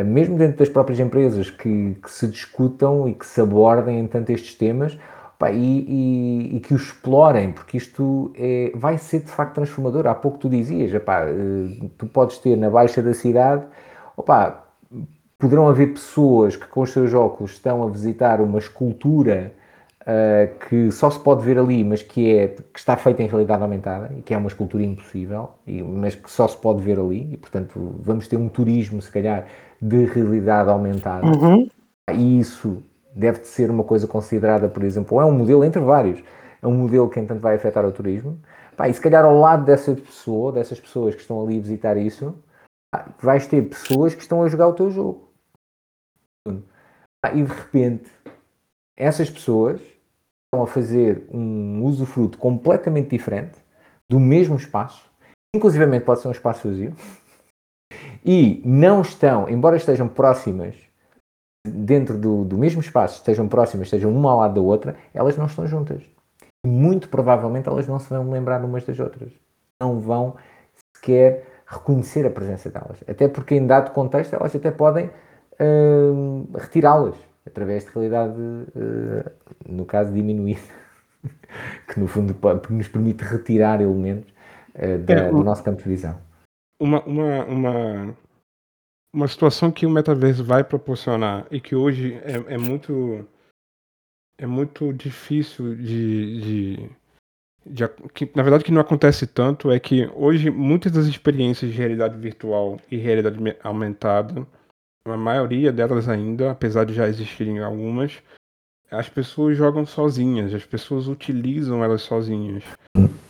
mesmo dentro das próprias empresas, que, que se discutam e que se abordem, entanto, estes temas, Pá, e, e, e, que o explorem, porque isto é, vai ser de facto transformador. Há pouco tu dizias, eh, tu podes ter na baixa da cidade, opá, poderão haver pessoas que com os seus óculos estão a visitar uma escultura uh, que só se pode ver ali, mas que, é, que está feita em realidade aumentada e que é uma escultura impossível, e, mas que só se pode ver ali, e portanto vamos ter um turismo, se calhar, de realidade aumentada. Uhum. E isso deve ser uma coisa considerada, por exemplo, ou é um modelo entre vários, é um modelo que entanto vai afetar o turismo. Pá, e se calhar ao lado dessa pessoa, dessas pessoas que estão ali a visitar isso, pá, vais ter pessoas que estão a jogar o teu jogo. Ah, e de repente, essas pessoas estão a fazer um usufruto completamente diferente do mesmo espaço, inclusivamente pode ser um espaço vazio, e não estão, embora estejam próximas dentro do, do mesmo espaço, estejam próximas, estejam uma ao lado da outra, elas não estão juntas. E muito provavelmente elas não se vão lembrar umas das outras. Não vão sequer reconhecer a presença delas. Até porque, em dado contexto, elas até podem uh, retirá-las através de realidade, uh, no caso, diminuída, [LAUGHS] que no fundo nos permite retirar elementos uh, da, do nosso campo de visão. Uma, uma, uma, uma situação que o metaverso vai proporcionar e que hoje é, é muito é muito difícil de, de, de, que na verdade que não acontece tanto é que hoje muitas das experiências de realidade virtual e realidade aumentada a maioria delas ainda apesar de já existirem algumas as pessoas jogam sozinhas as pessoas utilizam elas sozinhas.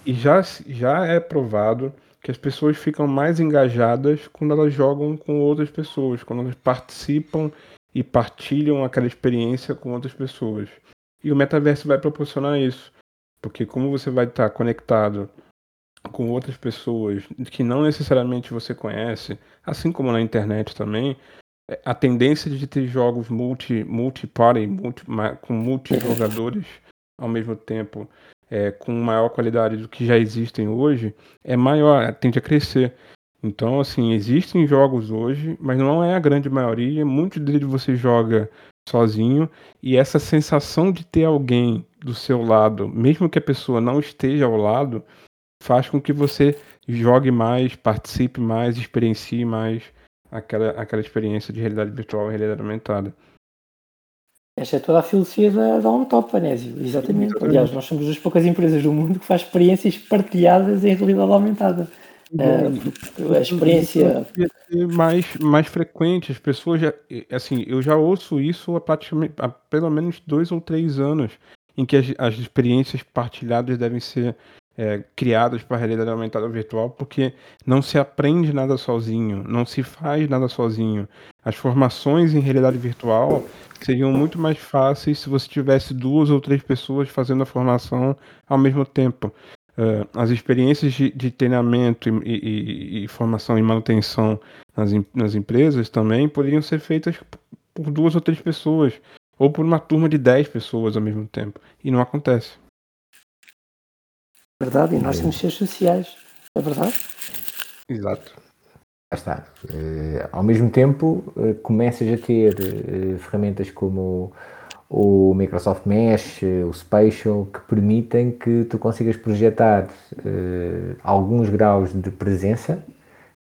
E já já é provado que as pessoas ficam mais engajadas quando elas jogam com outras pessoas, quando elas participam e partilham aquela experiência com outras pessoas. E o metaverso vai proporcionar isso, porque como você vai estar conectado com outras pessoas que não necessariamente você conhece, assim como na internet também, é, a tendência de ter jogos multi multi party, multi, com multijogadores ao mesmo tempo é, com maior qualidade do que já existem hoje, é maior, tende a crescer. Então, assim, existem jogos hoje, mas não é a grande maioria. Muitos deles você joga sozinho e essa sensação de ter alguém do seu lado, mesmo que a pessoa não esteja ao lado, faz com que você jogue mais, participe mais, experiencie mais aquela, aquela experiência de realidade virtual e realidade aumentada. Esta é toda a filosofia da, da Top, Anésio. Exatamente. Exatamente. Aliás, nós somos das poucas empresas do mundo que faz experiências partilhadas em realidade aumentada. Uh, a experiência mais mais frequente as pessoas já assim eu já ouço isso há praticamente há pelo menos dois ou três anos em que as, as experiências partilhadas devem ser é, criadas para a realidade aumentada virtual porque não se aprende nada sozinho não se faz nada sozinho as formações em realidade virtual seriam muito mais fáceis se você tivesse duas ou três pessoas fazendo a formação ao mesmo tempo. Uh, as experiências de, de treinamento e, e, e, formação e manutenção nas, nas empresas também poderiam ser feitas por duas ou três pessoas, ou por uma turma de dez pessoas ao mesmo tempo. E não acontece. Verdade, e nós temos redes sociais, é verdade? Exato está. Uh, ao mesmo tempo, uh, começas a ter uh, ferramentas como o Microsoft Mesh, o Spatial, que permitem que tu consigas projetar alguns graus de presença,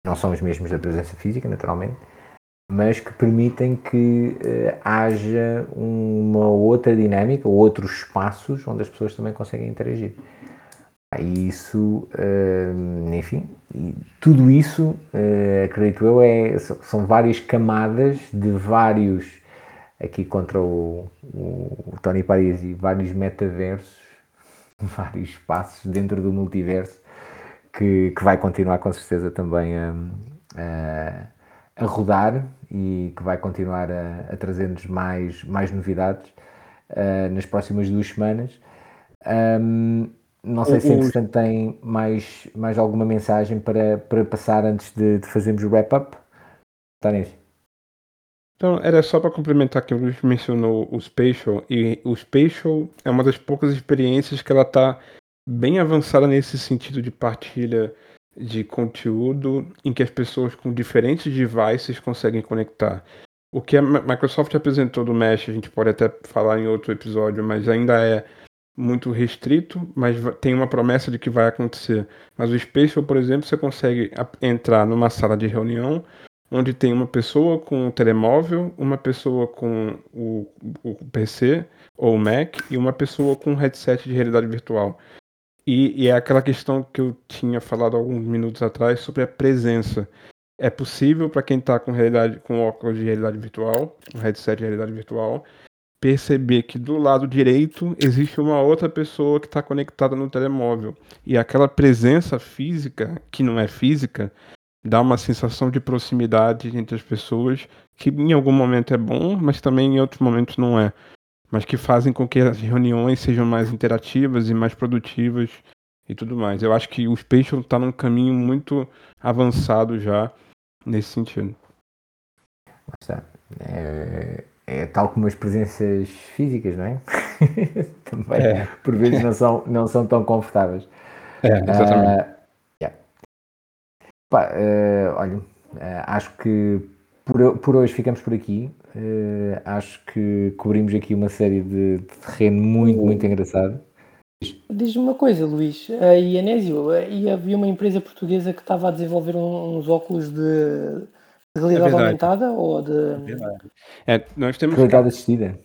não são os mesmos da presença física, naturalmente, mas que permitem que haja uma outra dinâmica, outros espaços onde as pessoas também conseguem interagir. E isso, enfim, tudo isso, uh, acredito eu, é, são várias camadas de vários, aqui contra o, o, o Tony Parisi, vários metaversos, [LAUGHS] vários espaços dentro do multiverso, que, que vai continuar com certeza também a, a, a rodar e que vai continuar a, a trazer-nos mais, mais novidades uh, nas próximas duas semanas. Um, não sei se entretanto tem mais, mais alguma mensagem para, para passar antes de, de fazermos o wrap-up. Nisso. Então, era só para complementar que o Luiz mencionou o Spatial, e o Spatial é uma das poucas experiências que ela está bem avançada nesse sentido de partilha de conteúdo, em que as pessoas com diferentes devices conseguem conectar. O que a Microsoft apresentou do Mesh, a gente pode até falar em outro episódio, mas ainda é muito restrito, mas tem uma promessa de que vai acontecer. Mas o Spatial, por exemplo, você consegue entrar numa sala de reunião onde tem uma pessoa com o telemóvel, uma pessoa com o, o PC ou o Mac e uma pessoa com um headset de realidade virtual. E, e é aquela questão que eu tinha falado alguns minutos atrás sobre a presença. É possível para quem está com realidade, com óculos de realidade virtual, um headset de realidade virtual, perceber que do lado direito existe uma outra pessoa que está conectada no telemóvel. E aquela presença física, que não é física, dá uma sensação de proximidade entre as pessoas, que em algum momento é bom, mas também em outros momentos não é. Mas que fazem com que as reuniões sejam mais interativas e mais produtivas e tudo mais. Eu acho que o Spatial está num caminho muito avançado já nesse sentido. É, é tal como as presenças físicas, não é? [LAUGHS] Também, é. por vezes, não são, não são tão confortáveis. É, exatamente. Uh, yeah. Pá, uh, olha, uh, acho que por, por hoje ficamos por aqui. acho que cobrimos aqui uma série de, de terreno muito, muito engraçado. Diz-me uma coisa, Luís, a Ianésio, e havia uma empresa portuguesa que estava a desenvolver uns óculos de, de realidade é aumentada ou de. É, nós temos realidade assistida.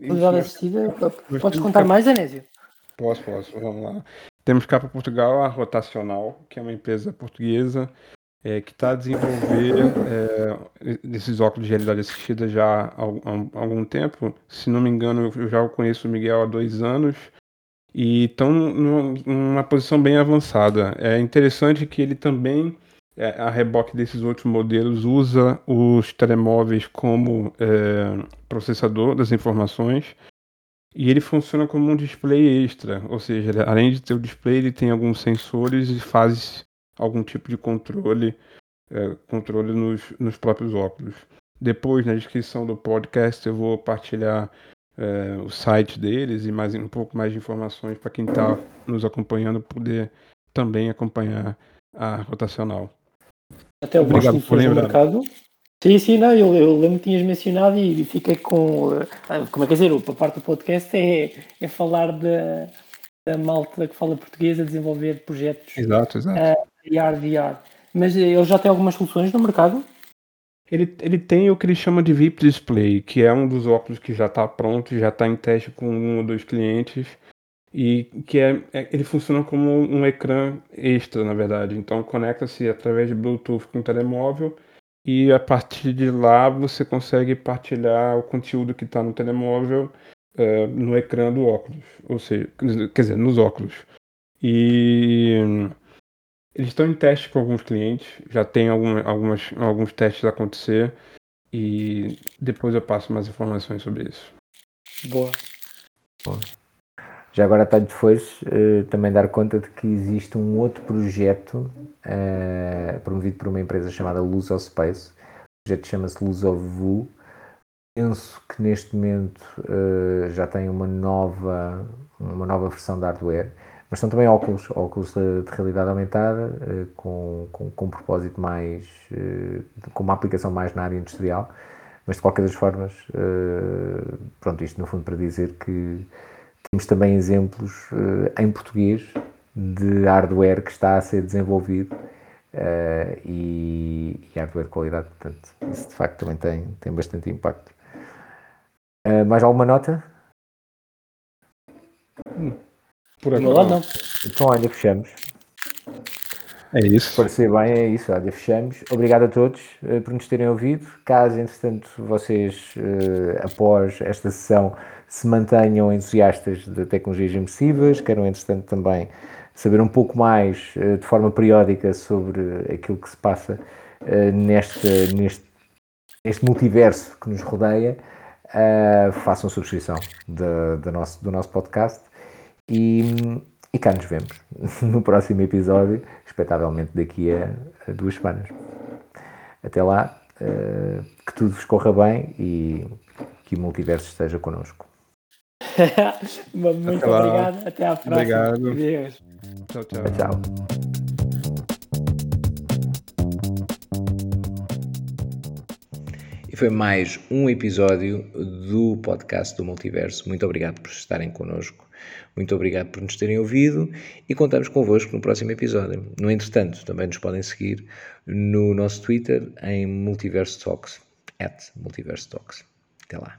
Realidade assistida. Podes contar mais, Anésio? Posso, posso, vamos lá. Temos cá para Portugal a Rotacional, que é uma empresa portuguesa é, que está a desenvolver é, esses óculos de realidade assistida já há, há, algum tempo. Se não me engano, eu já conheço o Miguel há dois anos e estão numa posição bem avançada. É interessante que ele também, é, a reboque desses outros modelos, usa os telemóveis como é, processador das informações e ele funciona como um display extra, ou seja, além de ter o display, ele tem alguns sensores e faz algum tipo de controle, é, controle nos, nos próprios óculos. Depois, na descrição do podcast, eu vou partilhar é, o site deles e mais um pouco mais de informações para quem está nos acompanhando poder também acompanhar a rotacional. Até o Obrigado por lembrar. mercado. Sim, sim, não, eu, eu lembro que tinhas mencionado e fiquei com. Ah, como é que dizer? A parte do podcast é, é falar da, da malta que fala português a desenvolver projetos exato, exato. Uh, VR, VR. Mas ele já tem algumas soluções no mercado? Ele, ele tem o que ele chama de VIP Display, que é um dos óculos que já está pronto, já está em teste com um ou dois clientes, e que é, é, ele funciona como um ecrã extra, na verdade. Então conecta-se através de Bluetooth com o telemóvel e a partir de lá você consegue partilhar o conteúdo que está no telemóvel uh, no ecrã do óculos, ou seja, quer dizer, nos óculos. E eles estão em teste com alguns clientes, já tem algum, algumas, alguns testes a acontecer e depois eu passo mais informações sobre isso. Boa. Boa. Já agora está depois uh, também dar conta de que existe um outro projeto uh, promovido por uma empresa chamada Luz of Space. O projeto chama-se Luz of Vu. Penso que neste momento uh, já tem uma nova, uma nova versão de hardware mas são também óculos, óculos de, de realidade aumentada, uh, com, com, com, um propósito mais, com uma aplicação mais na área industrial, mas de qualquer das formas, pronto, isto no fundo para dizer que temos também exemplos em português de hardware que está a ser desenvolvido e, e hardware de qualidade, portanto, isso de facto também tem, tem bastante impacto. mais alguma nota? Por agora lado, não. Então, olha, fechamos. É isso. Se parecer bem, é isso. Olha, fechamos. Obrigado a todos uh, por nos terem ouvido. Caso, entretanto, vocês, uh, após esta sessão, se mantenham entusiastas de tecnologias imersivas, queiram, entretanto, também saber um pouco mais, uh, de forma periódica, sobre aquilo que se passa neste, neste, neste multiverso que nos rodeia, façam subscrição de, de nosso, do nosso podcast e, e cá nos vemos [LAUGHS] no próximo episódio, expectavelmente daqui a, a duas semanas. Até lá, que tudo vos corra bem e que o multiverso esteja connosco. Muito Até obrigado. Até à próxima. Obrigado. Adeus. Tchau, tchau. tchau. E foi mais um episódio do podcast do Multiverso. Muito obrigado por estarem connosco. Muito obrigado por nos terem ouvido e contamos convosco no próximo episódio. No entretanto, também nos podem seguir no nosso Twitter em Multiverse Talks, at Multiverse Talks. Até lá.